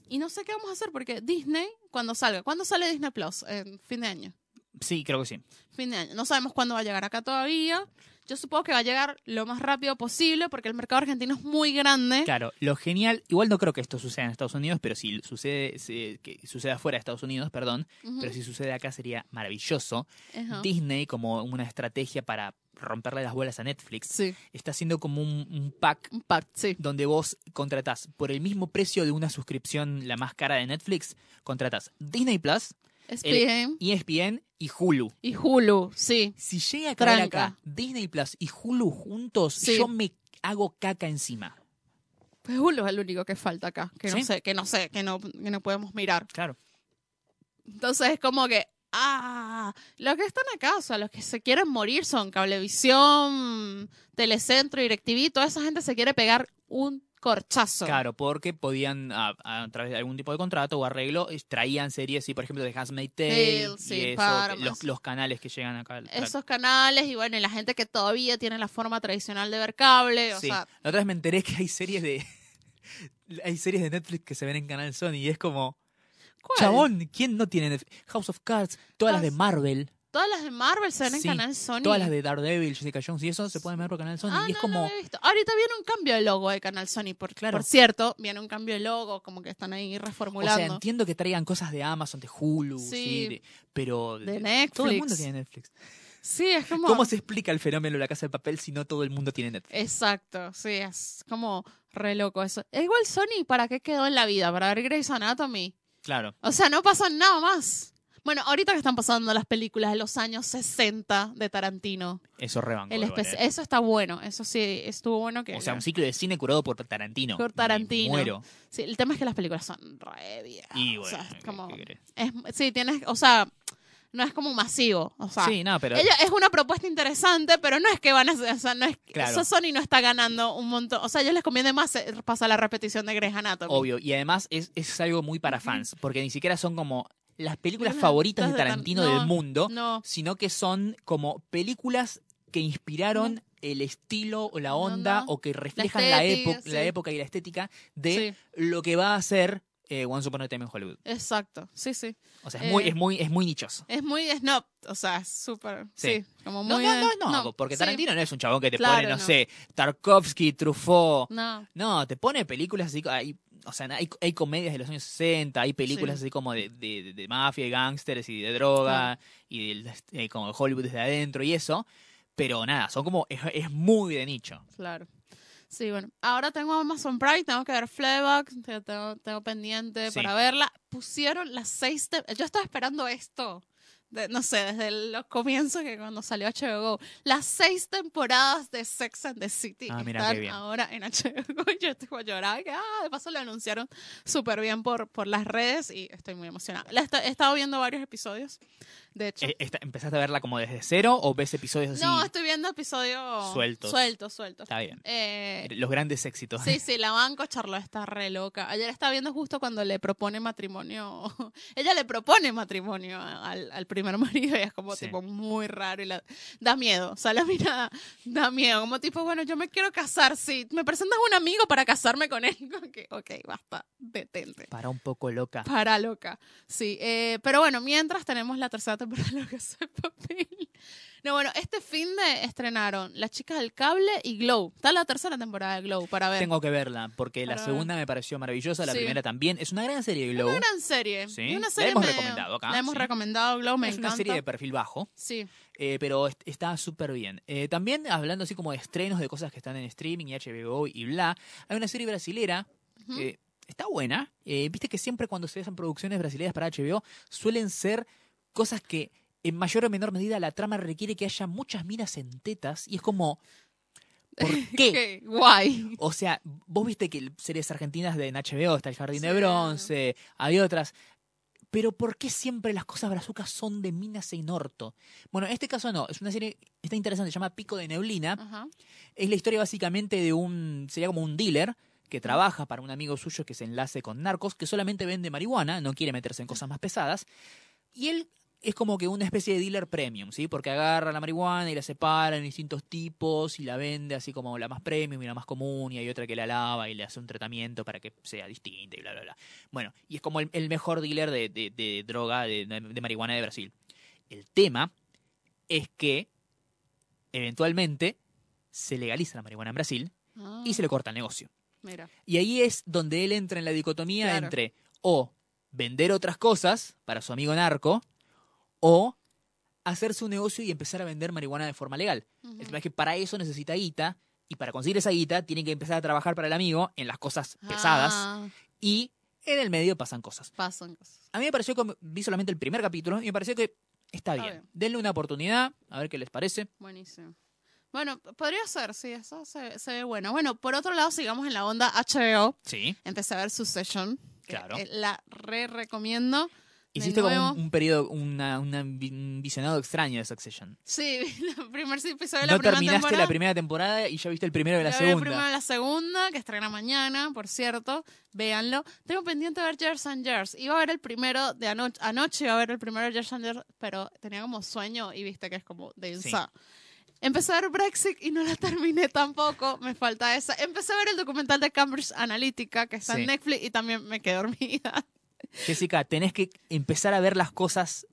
Speaker 2: y no sé qué vamos a hacer porque Disney, cuando salga, ¿cuándo sale Disney Plus? En fin de año.
Speaker 1: Sí, creo que sí.
Speaker 2: Fin de año. No sabemos cuándo va a llegar acá todavía. yo supongo que va a llegar lo más rápido posible porque el mercado argentino es muy grande.
Speaker 1: Claro, lo genial, igual no creo que esto suceda en Estados Unidos, pero si sucede, si- que suceda afuera de Estados Unidos, perdón, pero si sucede acá sería maravilloso. Disney, como una estrategia para romperle las bolas a Netflix,
Speaker 2: Sí,
Speaker 1: está haciendo como un, un pack
Speaker 2: un pack, sí.
Speaker 1: donde vos contratás por el mismo precio de una suscripción la más cara de Netflix, contratás Disney Plus,
Speaker 2: ESPN
Speaker 1: ESPN y Hulu.
Speaker 2: y Hulu, sí.
Speaker 1: Si llega a caer
Speaker 2: Tranca.
Speaker 1: acá Disney Plus y Hulu juntos,
Speaker 2: Sí.
Speaker 1: yo me hago caca encima.
Speaker 2: Pues Hulu es el único que falta acá, que no
Speaker 1: Sí.
Speaker 2: sé, que no sé, que no, que no podemos mirar.
Speaker 1: Claro.
Speaker 2: Entonces es como que, ah, los que están acá, o sea, los que se quieren morir son Cablevisión, Telecentro, DirecTV, toda esa gente se quiere pegar un corchazo.
Speaker 1: Claro, porque podían, a, a través de algún tipo de contrato o arreglo, traían series, sí, por ejemplo, de Handmaid's Tale
Speaker 2: sí,
Speaker 1: y eso, los, los canales que llegan acá. al-
Speaker 2: Esos canales y bueno, y la gente que todavía tiene la forma tradicional de ver cable, o
Speaker 1: Sí.
Speaker 2: sea,
Speaker 1: La otra vez me enteré que hay series de *laughs* hay series de Netflix que se ven en Canal Sony y es como,
Speaker 2: ¿cuál?
Speaker 1: chabón, ¿quién no tiene Netflix? House of Cards, todas las de Marvel,
Speaker 2: Todas las de Marvel se ven en Canal Sony.
Speaker 1: todas las de Daredevil, Jessica Jones y eso se pueden ver por Canal Sony
Speaker 2: Ah,
Speaker 1: y es
Speaker 2: no,
Speaker 1: como,
Speaker 2: no lo he visto. Ahorita viene un cambio de logo de Canal Sony, por,
Speaker 1: Claro.
Speaker 2: por cierto, viene un cambio de logo, como que están ahí
Speaker 1: o
Speaker 2: reformulando.
Speaker 1: sea, entiendo que traigan cosas de Amazon, de Hulu,
Speaker 2: Sí.
Speaker 1: sí, de- pero
Speaker 2: de
Speaker 1: todo el mundo
Speaker 2: Netflix.
Speaker 1: tiene Netflix.
Speaker 2: Sí, es como...
Speaker 1: ¿Cómo se explica el fenómeno de la casa de papel si no todo el mundo tiene Netflix?
Speaker 2: Exacto, sí, es como re loco eso. E igual Sony, ¿para qué quedó en la vida? ¿Para ver Grey's Anatomy?
Speaker 1: Claro.
Speaker 2: O sea, no pasa nada más. Bueno, ahorita que están pasando las películas de los años 60 de Tarantino.
Speaker 1: Eso rebanco.
Speaker 2: El
Speaker 1: igual,
Speaker 2: espe-
Speaker 1: eh.
Speaker 2: Eso está bueno, eso sí, estuvo bueno que...
Speaker 1: O sea, un ciclo de cine curado por Tarantino.
Speaker 2: Por
Speaker 1: Me
Speaker 2: Tarantino.
Speaker 1: muero.
Speaker 2: Sí, el tema es que las películas son re viejas.
Speaker 1: Y
Speaker 2: o
Speaker 1: bueno,
Speaker 2: sea, es
Speaker 1: ¿qué-
Speaker 2: como... es- sí, tienes, o sea, no es como masivo, o sea...
Speaker 1: sí, no, pero
Speaker 2: Ella es una propuesta interesante, pero no es que van a o sea, no es
Speaker 1: Claro.
Speaker 2: eso Sony no está ganando un montón, o sea, ellos les conviene más pasar la repetición de Grey's Anatomy.
Speaker 1: obvio. Y además es, es algo muy para fans, porque ni siquiera son como las películas
Speaker 2: Las-
Speaker 1: favoritas de
Speaker 2: de Tar-
Speaker 1: Tarantino
Speaker 2: no,
Speaker 1: del mundo,
Speaker 2: No,
Speaker 1: sino que son como películas que inspiraron el estilo o la onda o que reflejan la,
Speaker 2: estética,
Speaker 1: la
Speaker 2: sí.
Speaker 1: época y la estética de
Speaker 2: sí,
Speaker 1: lo que va a ser eh, Once Upon a Time in Hollywood.
Speaker 2: exacto, sí, sí.
Speaker 1: O sea, es muy,
Speaker 2: Eh,
Speaker 1: es muy, es muy nichoso.
Speaker 2: Es muy snob, o sea, es súper, sí.
Speaker 1: Sí.
Speaker 2: como
Speaker 1: No,
Speaker 2: muy...
Speaker 1: no,
Speaker 2: de-
Speaker 1: no, no, porque
Speaker 2: sí,
Speaker 1: Tarantino no es un chabón que te
Speaker 2: Claro,
Speaker 1: pone, no,
Speaker 2: no.
Speaker 1: sé, Tarkovsky, Truffaut.
Speaker 2: No,
Speaker 1: No, te pone películas así, hay, o sea, hay, hay comedias de los años 60, hay películas
Speaker 2: Sí.
Speaker 1: así como de, de, de- de mafia y gángsters y de droga y eh, como Hollywood desde adentro y eso, pero nada, son como, es, es muy de nicho.
Speaker 2: claro. Sí, bueno. Ahora tengo Amazon Prime, tengo que ver Fleabag, te- tengo, tengo pendiente
Speaker 1: Sí.
Speaker 2: para verla. Pusieron las seis... Yo estaba esperando esto, de- no sé, desde los comienzos que cuando salió HBO Go. Las seis temporadas de Sex and the City
Speaker 1: Ah, mira,
Speaker 2: están
Speaker 1: qué bien.
Speaker 2: ahora en HBO Go. *laughs* Yo estoy llorando, que ah, de paso lo anunciaron súper bien por, por las redes y estoy muy emocionada. La he estado viendo varios episodios, de hecho.
Speaker 1: Eh, esta- ¿Empezaste a verla como desde cero o ves episodios así?
Speaker 2: no, estoy viendo episodios
Speaker 1: Sueltos.
Speaker 2: Sueltos, sueltos.
Speaker 1: Está bien.
Speaker 2: Eh,
Speaker 1: Los grandes éxitos.
Speaker 2: Sí, *laughs* sí, la banco, Charlotte está re loca. Ayer estaba viendo justo cuando le propone matrimonio. *laughs* Ella le propone matrimonio al, al primer *laughs* marido y es como
Speaker 1: Sí.
Speaker 2: tipo muy raro y la, da miedo. O sea, la mirada da miedo. Como tipo, bueno, yo me quiero casar, sí. ¿Me presentas un amigo para casarme con él? Ok, basta, detente.
Speaker 1: Para un poco loca.
Speaker 2: Para loca. Sí, eh, pero bueno, mientras tenemos la tercera temporada papel. No, bueno, este fin de estrenaron Las chicas del cable y Glow. Está la tercera temporada de Glow para ver.
Speaker 1: Tengo que verla, porque la segunda me pareció maravillosa, la
Speaker 2: Sí.
Speaker 1: primera también. Es una gran serie de Glow.
Speaker 2: Una gran serie.
Speaker 1: Sí,
Speaker 2: una
Speaker 1: la
Speaker 2: serie
Speaker 1: hemos
Speaker 2: me-
Speaker 1: recomendado acá,
Speaker 2: La hemos
Speaker 1: sí.
Speaker 2: recomendado, Glow, me
Speaker 1: es
Speaker 2: encanta.
Speaker 1: una serie de perfil bajo.
Speaker 2: Sí,
Speaker 1: Eh, pero est- está súper bien. Eh, también hablando así como de estrenos de cosas que están en streaming y HBO y bla, hay una serie brasilera que está buena. Eh, Viste que siempre cuando se hacen producciones brasileñas para HBO suelen ser cosas que en mayor o menor medida la trama requiere que haya muchas minas en tetas y es como... ¿Por *laughs* qué?
Speaker 2: Guay.
Speaker 1: O sea, vos viste que series argentinas de en HBO está El Jardín de. Bronce, hay otras. Pero ¿por qué siempre las cosas brazucas son de minas en orto? Bueno, en este caso no, es una serie, está interesante, se llama Pico de Neblina.
Speaker 2: Ajá.
Speaker 1: Es la historia básicamente de un, sería como un dealer que trabaja para un amigo suyo que se enlace con narcos, que solamente vende marihuana, no quiere meterse en cosas más pesadas. Y él es como que una especie de dealer premium, ¿sí? Porque agarra la marihuana y la separa en distintos tipos y la vende así como la más premium y la más común y hay otra que la lava y le hace un tratamiento para que sea distinta y bla, bla, bla. Bueno, y es como el, el mejor dealer de, de- de droga, de, de marihuana de Brasil. El tema es que eventualmente se legaliza la marihuana en Brasil
Speaker 2: Ah,
Speaker 1: y se le corta el negocio.
Speaker 2: Mira.
Speaker 1: Y ahí es donde él entra en la dicotomía
Speaker 2: Claro.
Speaker 1: entre o vender otras cosas para su amigo narco o hacer su negocio y empezar a vender marihuana de forma legal. El tema es que para eso necesita guita y para conseguir esa guita tiene que empezar a trabajar para el amigo en las cosas pesadas
Speaker 2: Ah,
Speaker 1: y en el medio pasan cosas.
Speaker 2: pasan cosas.
Speaker 1: A mí me pareció que vi solamente el primer capítulo y me pareció que está bien.
Speaker 2: bien.
Speaker 1: Denle una oportunidad, a ver qué les parece.
Speaker 2: Buenísimo. Bueno, podría ser, sí, eso se, se ve bueno. Bueno, por otro lado, sigamos en la onda HBO.
Speaker 1: Sí.
Speaker 2: Empecé a ver Succession. que,
Speaker 1: Claro.
Speaker 2: eh, la re recomiendo.
Speaker 1: Hiciste como un, un periodo, una, una un visionado extraño de Succession.
Speaker 2: Sí, el primer episodio de la
Speaker 1: No
Speaker 2: primera
Speaker 1: terminaste
Speaker 2: temporada.
Speaker 1: la primera temporada y ya viste el primero de la
Speaker 2: Ya vi el
Speaker 1: segunda.
Speaker 2: primero de la segunda, que estrena mañana, por cierto. Véanlo. Tengo pendiente de ver Years and Years. Iba a ver el primero de anoche. Anoche iba a ver el primero de Years and Years, pero tenía como sueño y viste que es como densa. Empecé a ver Brexit y no la *laughs* terminé tampoco. Me falta esa. Empecé a ver el documental de Cambridge Analytica, que está
Speaker 1: Sí.
Speaker 2: en Netflix, y también me quedé dormida.
Speaker 1: Jessica, tenés que empezar a ver las cosas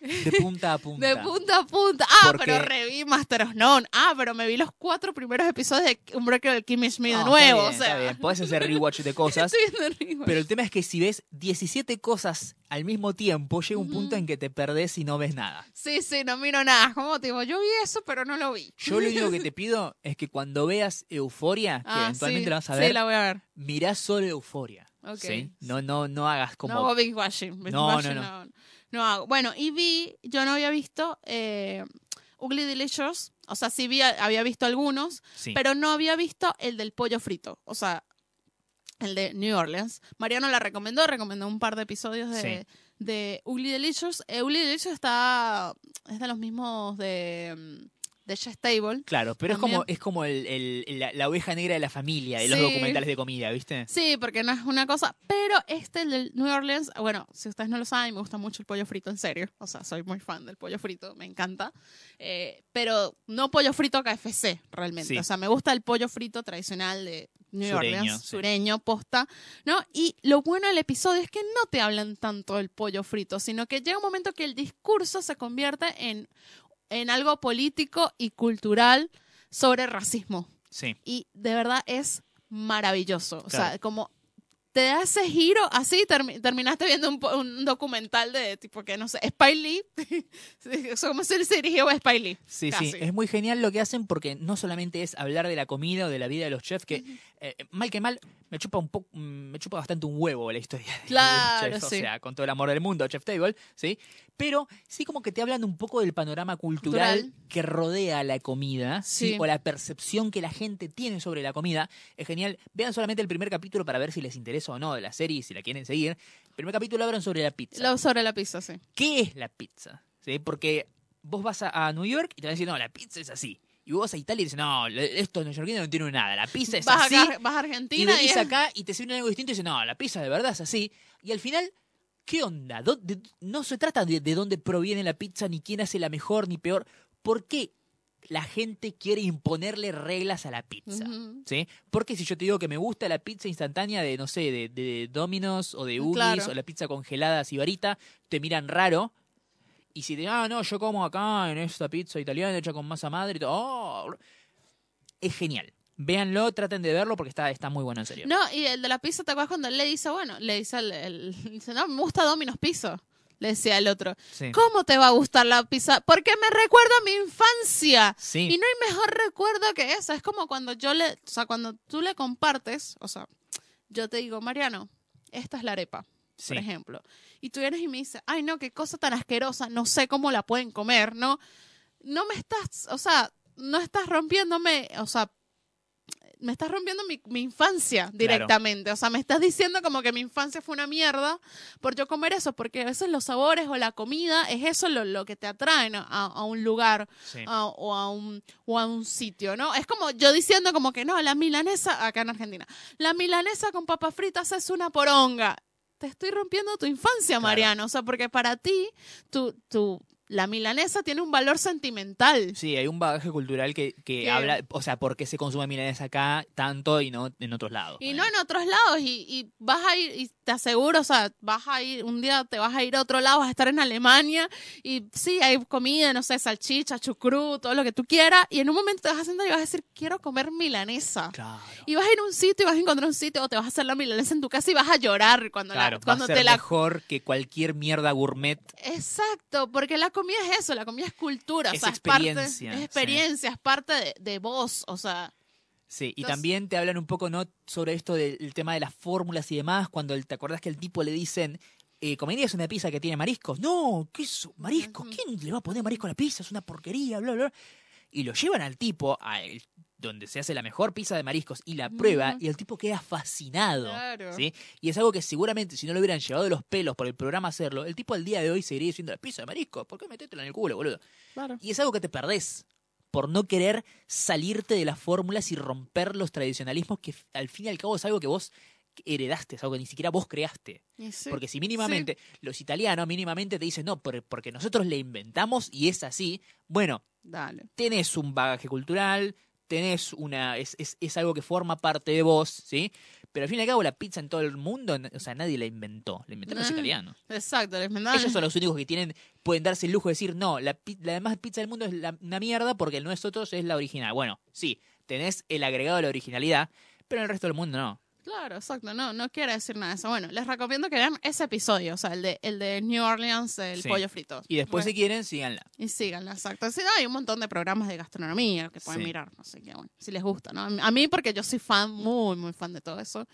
Speaker 1: de punta a punta. *laughs*
Speaker 2: De punta a punta. Ah,
Speaker 1: Porque-
Speaker 2: pero reví Master of None. Ah, pero me vi los cuatro primeros episodios de Unbreakable Kimmy Schmidt de nuevo.
Speaker 1: está bien,
Speaker 2: o sea,
Speaker 1: está bien. Podés hacer rewatch de *laughs* cosas.
Speaker 2: Estoy.
Speaker 1: Pero el tema es que si ves 17 cosas al mismo tiempo, llega un punto en que te perdés y no ves nada.
Speaker 2: Sí, sí, no miro nada. Como tipo, yo vi eso, pero no lo vi.
Speaker 1: Yo lo único que *laughs* te pido es que cuando veas Euforia, que
Speaker 2: Ah,
Speaker 1: eventualmente
Speaker 2: sí,
Speaker 1: la vas a
Speaker 2: Sí,
Speaker 1: ver,
Speaker 2: la voy a ver.
Speaker 1: mirá solo Euforia. No, no, no hagas como.
Speaker 2: No hago binge watching. binge
Speaker 1: No, no,
Speaker 2: no, no hago. Bueno, y vi, yo no había visto eh, Ugly Delicious. O sea, sí vi, había visto algunos,
Speaker 1: Sí.
Speaker 2: pero no había visto el del pollo frito. O sea, el de New Orleans. Mariano la recomendó, recomendó un par de episodios de, de Ugly Delicious. Eh, Ugly Delicious está, es de los mismos de, mm, de Chef's Table.
Speaker 1: Claro, pero es como, es como el, el- la, la oveja negra de la familia, de los documentales de comida, ¿viste?
Speaker 2: Sí, porque no es una cosa. Pero este, el del New Orleans, bueno, si ustedes no lo saben, me gusta mucho el pollo frito, en serio. O sea, soy muy fan del pollo frito, me encanta. Eh, pero no pollo frito KFC, realmente.
Speaker 1: Sí.
Speaker 2: O sea, me gusta el pollo frito tradicional de New
Speaker 1: Sureño,
Speaker 2: Orleans,
Speaker 1: sí.
Speaker 2: sureño, posta, ¿no? Y lo bueno del episodio es que no te hablan tanto del pollo frito, sino que llega un momento que el discurso se convierte en, en algo político y cultural sobre racismo
Speaker 1: Sí.
Speaker 2: y de verdad es maravilloso. O sea, como te da ese giro así, termi- terminaste viendo un, documental de tipo que no sé, Spike Lee. O sea, como se dirigió a Lee.
Speaker 1: Sí,
Speaker 2: Casi.
Speaker 1: sí, es muy genial lo que hacen porque no solamente es hablar de la comida o de la vida de los chefs, que eh, mal que mal me chupa un poco, me chupa bastante un huevo la historia de
Speaker 2: Claro,
Speaker 1: los chefs,
Speaker 2: sí.
Speaker 1: o sea, con todo el amor del mundo, Chef Table, ¿sí? Pero sí como que te hablan un poco del panorama cultural,
Speaker 2: Cultural.
Speaker 1: que rodea la comida, ¿sí?
Speaker 2: Sí.
Speaker 1: O la percepción que la gente tiene sobre la comida. Es genial. Vean solamente el primer capítulo para ver si les interesa o no de la serie y si la quieren seguir. El primer capítulo hablan sobre la pizza.
Speaker 2: Lo sobre la pizza, sí.
Speaker 1: ¿Qué es la pizza? ¿Sí? Porque vos vas a, a New York y te van a decir, no, la pizza es así. Y vos vas a Italia y dices, no, estos neoyorquinos no tienen nada, la pizza es
Speaker 2: Vas,
Speaker 1: así.
Speaker 2: acá- vas a
Speaker 1: Y
Speaker 2: Argentina y,
Speaker 1: venís
Speaker 2: es-
Speaker 1: acá y te sirven algo distinto y dices, no, la pizza de verdad es así. Y al final, ¿qué onda? ¿Dó- de- no se trata de, de dónde proviene la pizza, ni quién hace la mejor, ni peor. ¿Por qué la gente quiere imponerle reglas a la pizza? ¿Sí? Porque si yo te digo que me gusta la pizza instantánea de, no sé, de, de Domino's o de
Speaker 2: Claro.
Speaker 1: o la pizza congelada sibarita, te miran raro. Y si te ah, no, yo como acá en esta pizza italiana hecha con masa madre y todo, oh, es genial. Véanlo, traten de verlo porque está, está muy bueno en serio.
Speaker 2: No, y el de la pizza, ¿te acuerdas cuando él le dice, bueno, le dice el- *laughs* dice, no, me gusta Domino's Pizza? Le decía el otro.
Speaker 1: Sí.
Speaker 2: ¿Cómo te va a gustar la pizza? Porque me recuerda a mi infancia.
Speaker 1: Sí.
Speaker 2: Y no hay mejor recuerdo que eso. Es como cuando yo le, o sea, cuando tú le compartes, o sea, yo te digo, Mariano, esta es la arepa,
Speaker 1: sí.
Speaker 2: por ejemplo. Y tú vienes y me dices, ay, no, qué cosa tan asquerosa, no sé cómo la pueden comer, ¿no? No me estás, o sea, no estás rompiéndome, o sea, me estás rompiendo mi, mi infancia directamente. O sea, me estás diciendo como que mi infancia fue una mierda por yo comer eso, porque a veces los sabores o la comida es eso lo, lo que te atraen a, a un lugar
Speaker 1: Sí.
Speaker 2: a- o, a un, o a un sitio, ¿no? Es como yo diciendo como que no, la milanesa, acá en Argentina, la milanesa con papas fritas es una poronga. Te estoy rompiendo tu infancia, Mariano. O sea, porque para ti, tu, tu, la milanesa tiene un valor sentimental.
Speaker 1: Sí, hay un bagaje cultural que, que habla, o sea, por qué se consume milanesa acá tanto y no en otros lados.
Speaker 2: Y no en otros lados, y, y vas a ir, y te aseguro, o sea, vas a ir, un día te vas a ir a otro lado, vas a estar en Alemania, y sí, hay comida, no sé, salchicha, chucrú, todo lo que tú quieras, y en un momento te vas a sentar y vas a decir, quiero comer milanesa.
Speaker 1: Claro.
Speaker 2: Y vas a ir a un sitio y vas a encontrar un sitio, o te vas a hacer la milanesa en tu casa y vas a llorar cuando, la-
Speaker 1: Claro,
Speaker 2: cuando
Speaker 1: va a ser
Speaker 2: te la
Speaker 1: mejor que cualquier mierda gourmet.
Speaker 2: Exacto, porque la comida es eso, la comida es cultura,
Speaker 1: Es
Speaker 2: o sea, es parte,
Speaker 1: experiencia,
Speaker 2: es
Speaker 1: sí.
Speaker 2: experiencia, es parte de, de vos, o sea,
Speaker 1: Sí, y
Speaker 2: Entonces-
Speaker 1: también te hablan un poco no sobre esto del tema de las fórmulas y demás, cuando el- te acordás que al tipo le dicen, eh, ¿comerías una pizza que tiene mariscos? No, ¿qué es eso? ¿Mariscos? ¿Quién le va a poner marisco a la pizza? Es una porquería, bla, bla. bla. Y lo llevan al tipo, a el- donde se hace la mejor pizza de mariscos, y la prueba, y el tipo queda fascinado.
Speaker 2: Claro.
Speaker 1: ¿sí? Y es algo que seguramente si no lo hubieran llevado de los pelos por el programa hacerlo, el tipo al día de hoy seguiría diciendo la pizza de mariscos, ¿por qué metétela en el culo, boludo?
Speaker 2: claro.
Speaker 1: Y es algo que te perdés por no querer salirte de las fórmulas y romper los tradicionalismos que al fin y al cabo es algo que vos heredaste, es algo que ni siquiera vos creaste.
Speaker 2: Sí.
Speaker 1: Porque si mínimamente, los italianos mínimamente te dicen, no, por- porque nosotros le inventamos y es así, bueno,
Speaker 2: Dale.
Speaker 1: tenés un bagaje cultural, tenés una, es, es, es algo que forma parte de vos, ¿sí? Pero al fin y al cabo la pizza en todo el mundo, o sea, nadie la inventó, la inventaron los italianos.
Speaker 2: Exacto, les mandaban-
Speaker 1: Ellos son los únicos que tienen, pueden darse el lujo de decir, no, la, la demás pizza del mundo es la- una mierda porque el nosotros es la original. Bueno, sí, tenés el agregado de la originalidad, pero el resto del mundo no.
Speaker 2: Claro, exacto, no, no quiere decir nada de eso. Bueno, les recomiendo que vean ese episodio, o sea, el de, el de New Orleans, el
Speaker 1: Sí.
Speaker 2: pollo frito.
Speaker 1: Y después, si quieren, síganla.
Speaker 2: y síganla, exacto. Sí, no, hay un montón de programas de gastronomía que pueden
Speaker 1: Sí.
Speaker 2: mirar, así que bueno, si les gusta, ¿no? A mí porque yo soy fan, muy, muy fan de todo eso.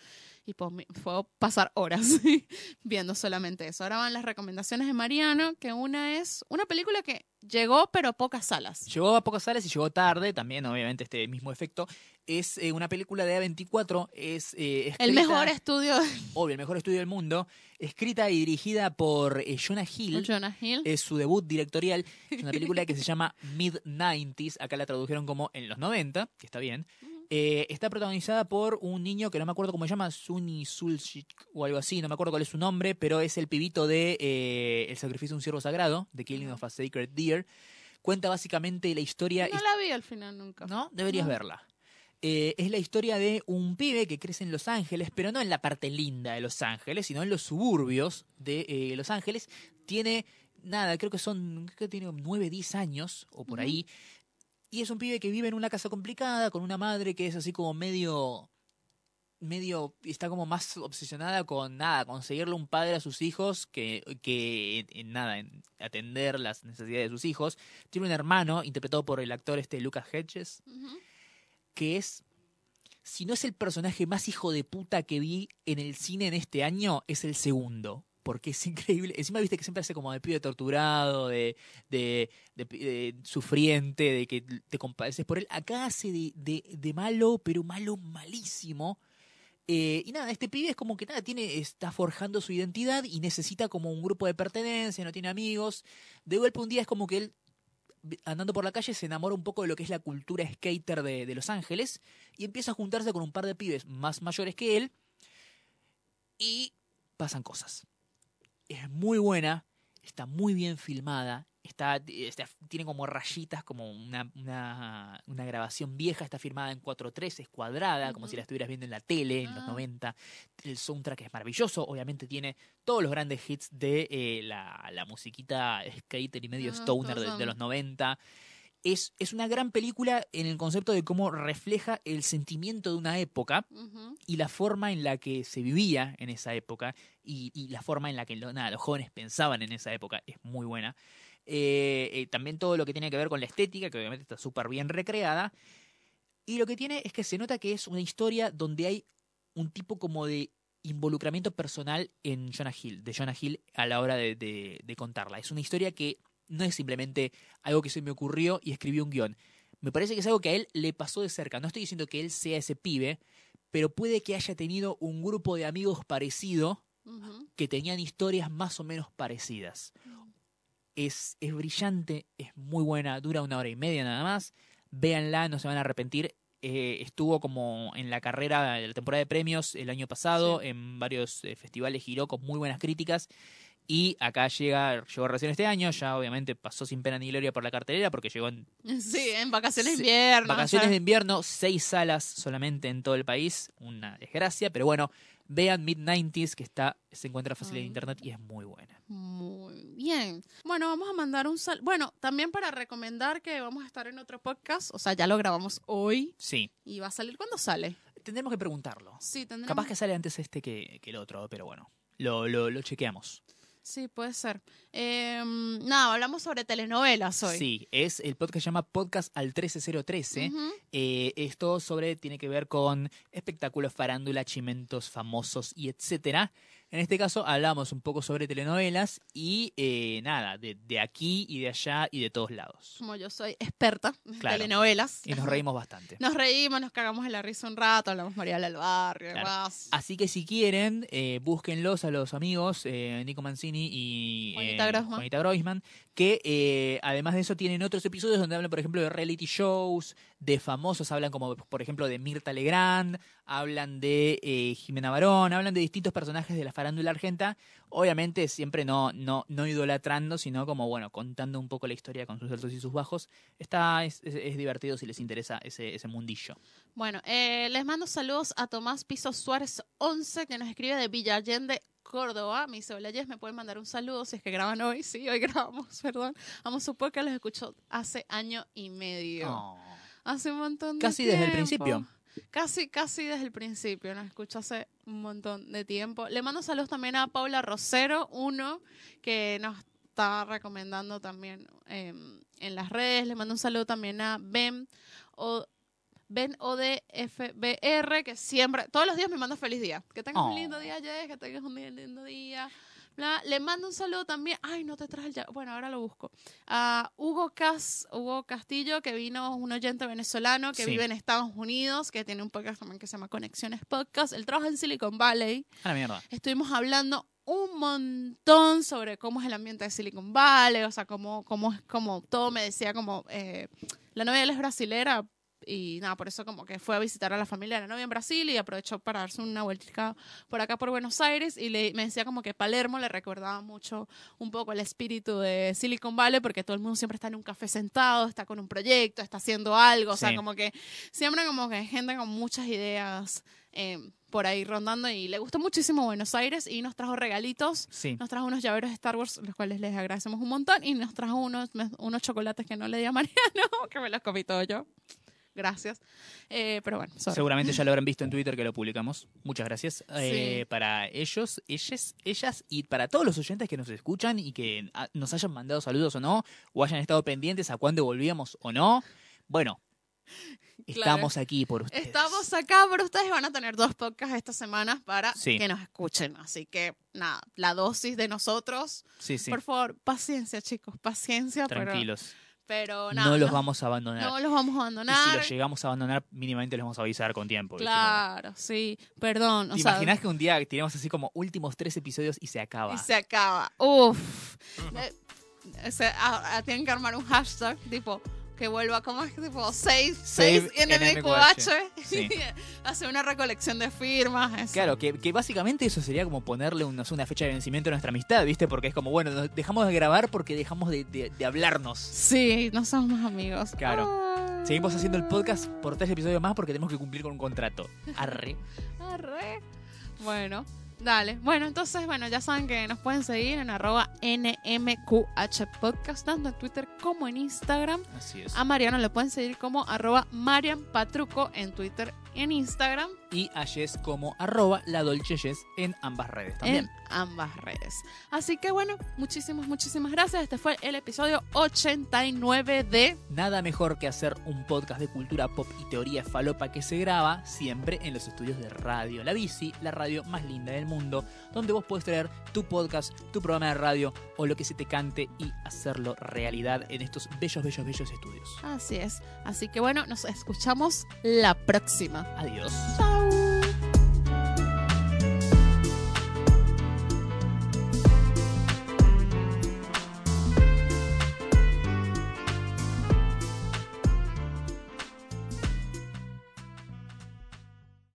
Speaker 2: Y puedo, puedo pasar horas *laughs* viendo solamente eso. Ahora van las recomendaciones de Mariano, que una es una película que llegó, pero pocas salas.
Speaker 1: Llegó a pocas sales y llegó tarde, también obviamente este mismo efecto. Es eh, una película de A24, es eh, escrita,
Speaker 2: El mejor estudio *laughs*
Speaker 1: obvio, el mejor estudio del mundo, escrita y dirigida por eh, Jonah Hill.
Speaker 2: Jonah Hill.
Speaker 1: Es su debut directorial. Es una *laughs* película que se llama Mid-90s. Acá la tradujeron como en los 90, que está bien. Eh, está protagonizada por un niño que no me acuerdo cómo se llama, Suni Sulchik o algo así, no me acuerdo cuál es su nombre, pero es el pibito de eh, El sacrificio de un ciervo sagrado, The Killing of a Sacred Deer. Cuenta básicamente la historia.
Speaker 2: No la vi al final nunca.
Speaker 1: ¿No? Deberías
Speaker 2: No.
Speaker 1: verla. Eh, es la historia de un pibe que crece en Los Ángeles, pero no en la parte linda de Los Ángeles, sino en los suburbios de eh, Los Ángeles. Tiene, nada, creo que son, creo que tiene 9, 10 años o por ahí. Y es un pibe que vive en una casa complicada, con una madre que es así como medio medio está como más obsesionada con nada, conseguirle un padre a sus hijos que, que en nada, en atender las necesidades de sus hijos. Tiene un hermano interpretado por el actor este Lucas Hedges, que es, si no es el personaje más hijo de puta que vi en el cine en este año, es el segundo. Porque es increíble. Encima viste que siempre hace como de pibe torturado, de, de, de de sufriente, de que te compadeces por él. Acá hace de, de, de malo, pero malo malísimo. Eh, y nada, este pibe es como que nada, tiene, está forjando su identidad y necesita como un grupo de pertenencia, no tiene amigos. De golpe un día es como que él andando por la calle se enamora un poco de lo que es la cultura skater de, de Los Ángeles y empieza a juntarse con un par de pibes más mayores que él y pasan cosas. Es muy buena, está muy bien filmada, está, está- tiene como rayitas, como una, una, una grabación vieja, está filmada en 4.3, es cuadrada, como si la estuvieras viendo en la tele en los
Speaker 2: Ah.
Speaker 1: 90. El soundtrack es maravilloso, obviamente tiene todos los grandes hits de eh, la, la musiquita skater y medio
Speaker 2: Ah,
Speaker 1: stoner de, los 90. Es, es una gran película en el concepto de cómo refleja el sentimiento de una época y la forma en la que se vivía en esa época y, y la forma en la que lo- nada, los jóvenes pensaban en esa época es muy buena. Eh, eh, también todo lo que tiene que ver con la estética, que obviamente está súper bien recreada. Y lo que tiene es que se nota que es una historia donde hay un tipo como de involucramiento personal en Jonah Hill, de Jonah Hill a la hora de, de- de contarla. Es una historia que no es simplemente algo que se me ocurrió y escribí un guion. Me parece que es algo que a él le pasó de cerca. No estoy diciendo que él sea ese pibe, pero puede que haya tenido un grupo de amigos parecido que tenían historias más o menos parecidas. Es, es brillante, es muy buena, dura una hora y media nada más. Véanla, no se van a arrepentir. Eh, estuvo como en la carrera de la temporada de premios el año pasado,
Speaker 2: Sí.
Speaker 1: en varios eh, festivales giró con muy buenas críticas. Y acá llega, llegó recién este año, ya obviamente pasó sin pena ni gloria por la cartelera porque llegó en *laughs*
Speaker 2: Sí, en vacaciones de invierno.
Speaker 1: vacaciones
Speaker 2: o sea,
Speaker 1: de invierno, seis salas solamente en todo el país, una desgracia, pero bueno, vean Mid-90s que está, se encuentra fácil en internet y es muy buena.
Speaker 2: Muy bien. Bueno, vamos a mandar un sal. Bueno, también para recomendar que vamos a estar en otro podcast. O sea, ya lo grabamos hoy
Speaker 1: Sí,
Speaker 2: y va a salir cuando sale.
Speaker 1: tendremos que preguntarlo.
Speaker 2: Sí, tendremos.
Speaker 1: Capaz que sale antes este que, que el otro, pero bueno, lo, lo, lo chequeamos.
Speaker 2: Sí, puede ser. Eh, nada, hablamos sobre telenovelas hoy.
Speaker 1: Sí, es el podcast que se llama Podcast al 13013.
Speaker 2: Ujú.
Speaker 1: Eh, esto sobre tiene que ver con espectáculos, farándula, chimentos famosos y etcétera. En este caso hablamos un poco sobre telenovelas y eh, nada, de, de aquí y de allá y de todos lados.
Speaker 2: Como yo soy experta en
Speaker 1: Claro.
Speaker 2: telenovelas.
Speaker 1: Y nos reímos bastante.
Speaker 2: Nos reímos, nos cagamos en la risa un rato, hablamos María del Barrio,
Speaker 1: Claro.
Speaker 2: demás.
Speaker 1: Así que si quieren, eh, búsquenlos a los amigos eh, Nico Mancini y
Speaker 2: Juanita
Speaker 1: eh,
Speaker 2: Grossman.
Speaker 1: Juanita Groisman, que eh, además de eso tienen otros episodios donde hablan, por ejemplo, de reality shows, de famosos, hablan como, por ejemplo, de Mirta Legrand, hablan de eh, Jimena Barón, hablan de distintos personajes de la farándula argenta, obviamente siempre no, no, no idolatrando, sino como, bueno, contando un poco la historia con sus altos y sus bajos. Está, es, es- es divertido si les interesa ese, ese mundillo.
Speaker 2: Bueno, eh, les mando saludos a Tomás Piso Suárez 11, que nos escribe de Villa Allende, Córdoba. Hola Jess, me pueden mandar un saludo si es que graban hoy. Sí, hoy *laughs* grabamos, perdón. Vamos a supor que los escucho hace año y medio.
Speaker 1: Oh.
Speaker 2: Hace un montón de
Speaker 1: Casi desde el principio.
Speaker 2: Casi, casi desde el principio. Nos escucho hace un montón de tiempo. Le mando saludos también a Paula Rosero, uno, que nos está recomendando también eh, en las redes. Le mando un saludo también a Ben o Ben ODFBR, que siempre, todos los días me manda feliz día. Que tengas un
Speaker 1: Oh.
Speaker 2: lindo día, Jess, que tengas un lindo día. Bla. Le mando un saludo también. Ay, no te traje el. ya- Bueno, ahora lo busco. A Hugo Cas, Hugo Castillo, que vino, un oyente venezolano que
Speaker 1: Sí.
Speaker 2: vive en Estados Unidos, que tiene un podcast también que se llama Conexiones Podcast. Él trabaja en Silicon Valley.
Speaker 1: A la mierda.
Speaker 2: Estuvimos hablando un montón sobre cómo es el ambiente de Silicon Valley, o sea, cómo, cómo es como todo me decía como eh, la él es brasilera y nada, por eso como que fue a visitar a la familia de la novia en Brasil y aprovechó para darse una vueltica por acá por Buenos Aires y le, me decía como que Palermo le recordaba mucho un poco el espíritu de Silicon Valley porque todo el mundo siempre está en un café sentado, está con un proyecto, está haciendo algo, o sea,
Speaker 1: Sí.
Speaker 2: como que siempre como que hay gente con muchas ideas eh, por ahí rondando y le gustó muchísimo Buenos Aires y nos trajo regalitos.
Speaker 1: Sí.
Speaker 2: Nos trajo unos llaveros de Star Wars, los cuales les agradecemos un montón. Y nos trajo unos, unos chocolates que no le di a Mariano, *laughs* que me los comí todo yo. Gracias. Eh, pero bueno, sorry.
Speaker 1: Seguramente ya lo habrán visto en *laughs* Twitter que lo publicamos. Muchas gracias. Eh,
Speaker 2: Sí.
Speaker 1: para ellos, ellas, ellas y para todos los oyentes que nos escuchan y que ah, nos hayan mandado saludos o no, o hayan estado pendientes a cuándo volvíamos o no. Bueno, *laughs* estamos aquí por ustedes.
Speaker 2: Estamos acá, pero ustedes van a tener dos podcasts esta semana para
Speaker 1: Sí.
Speaker 2: que nos escuchen. Así que, nada, la dosis de nosotros.
Speaker 1: Sí, sí.
Speaker 2: Por favor, paciencia, chicos, paciencia.
Speaker 1: Tranquilos.
Speaker 2: Pero, nada.
Speaker 1: no los
Speaker 2: no-
Speaker 1: vamos a abandonar.
Speaker 2: No los vamos a
Speaker 1: y
Speaker 2: abandonar.
Speaker 1: si los llegamos a abandonar, mínimamente les vamos a avisar con tiempo. ¿viste?
Speaker 2: Claro, sí. Perdón. O
Speaker 1: ¿Te
Speaker 2: sea,
Speaker 1: imaginas que un día tiramos así como últimos tres episodios y se acaba?
Speaker 2: Y se acaba. Uf. Eh, o sea, a- a- tienen que armar un hashtag tipo que vuelva como es tipo 6
Speaker 1: Save
Speaker 2: 6 NMQH.
Speaker 1: Sí. *laughs*
Speaker 2: Hacer una recolección de firmas. eso.
Speaker 1: Claro, que, que básicamente eso sería como ponerle un- una fecha de vencimiento a nuestra amistad, ¿viste? Porque es como, bueno, dejamos de grabar porque dejamos de, de- de hablarnos.
Speaker 2: Sí, no somos más amigos.
Speaker 1: Claro. Seguimos haciendo el podcast por tres episodios más porque tenemos que cumplir con un contrato. Arre. *laughs*
Speaker 2: Arre. Bueno, dale. Bueno, entonces, bueno, ya saben que nos pueden seguir en arroba NMQH Podcast, tanto en Twitter como en Instagram.
Speaker 1: Así es.
Speaker 2: A Mariano le pueden seguir como arroba Marian Patruco en Twitter en Instagram.
Speaker 1: Y a Jess como arroba la Dolce Jess en ambas redes también.
Speaker 2: en ambas redes. Así que bueno, muchísimas, muchísimas gracias. Este fue el episodio 89 de
Speaker 1: Nada mejor que hacer un podcast de cultura pop y teoría falopa que se graba siempre en los estudios de Radio La Bici, la radio más linda del mundo, donde vos podés traer tu podcast, tu programa de radio o lo que se te cante y hacerlo realidad en estos bellos, bellos, bellos estudios.
Speaker 2: Así es. Así que bueno, nos escuchamos la
Speaker 1: Adiós.
Speaker 2: Chao.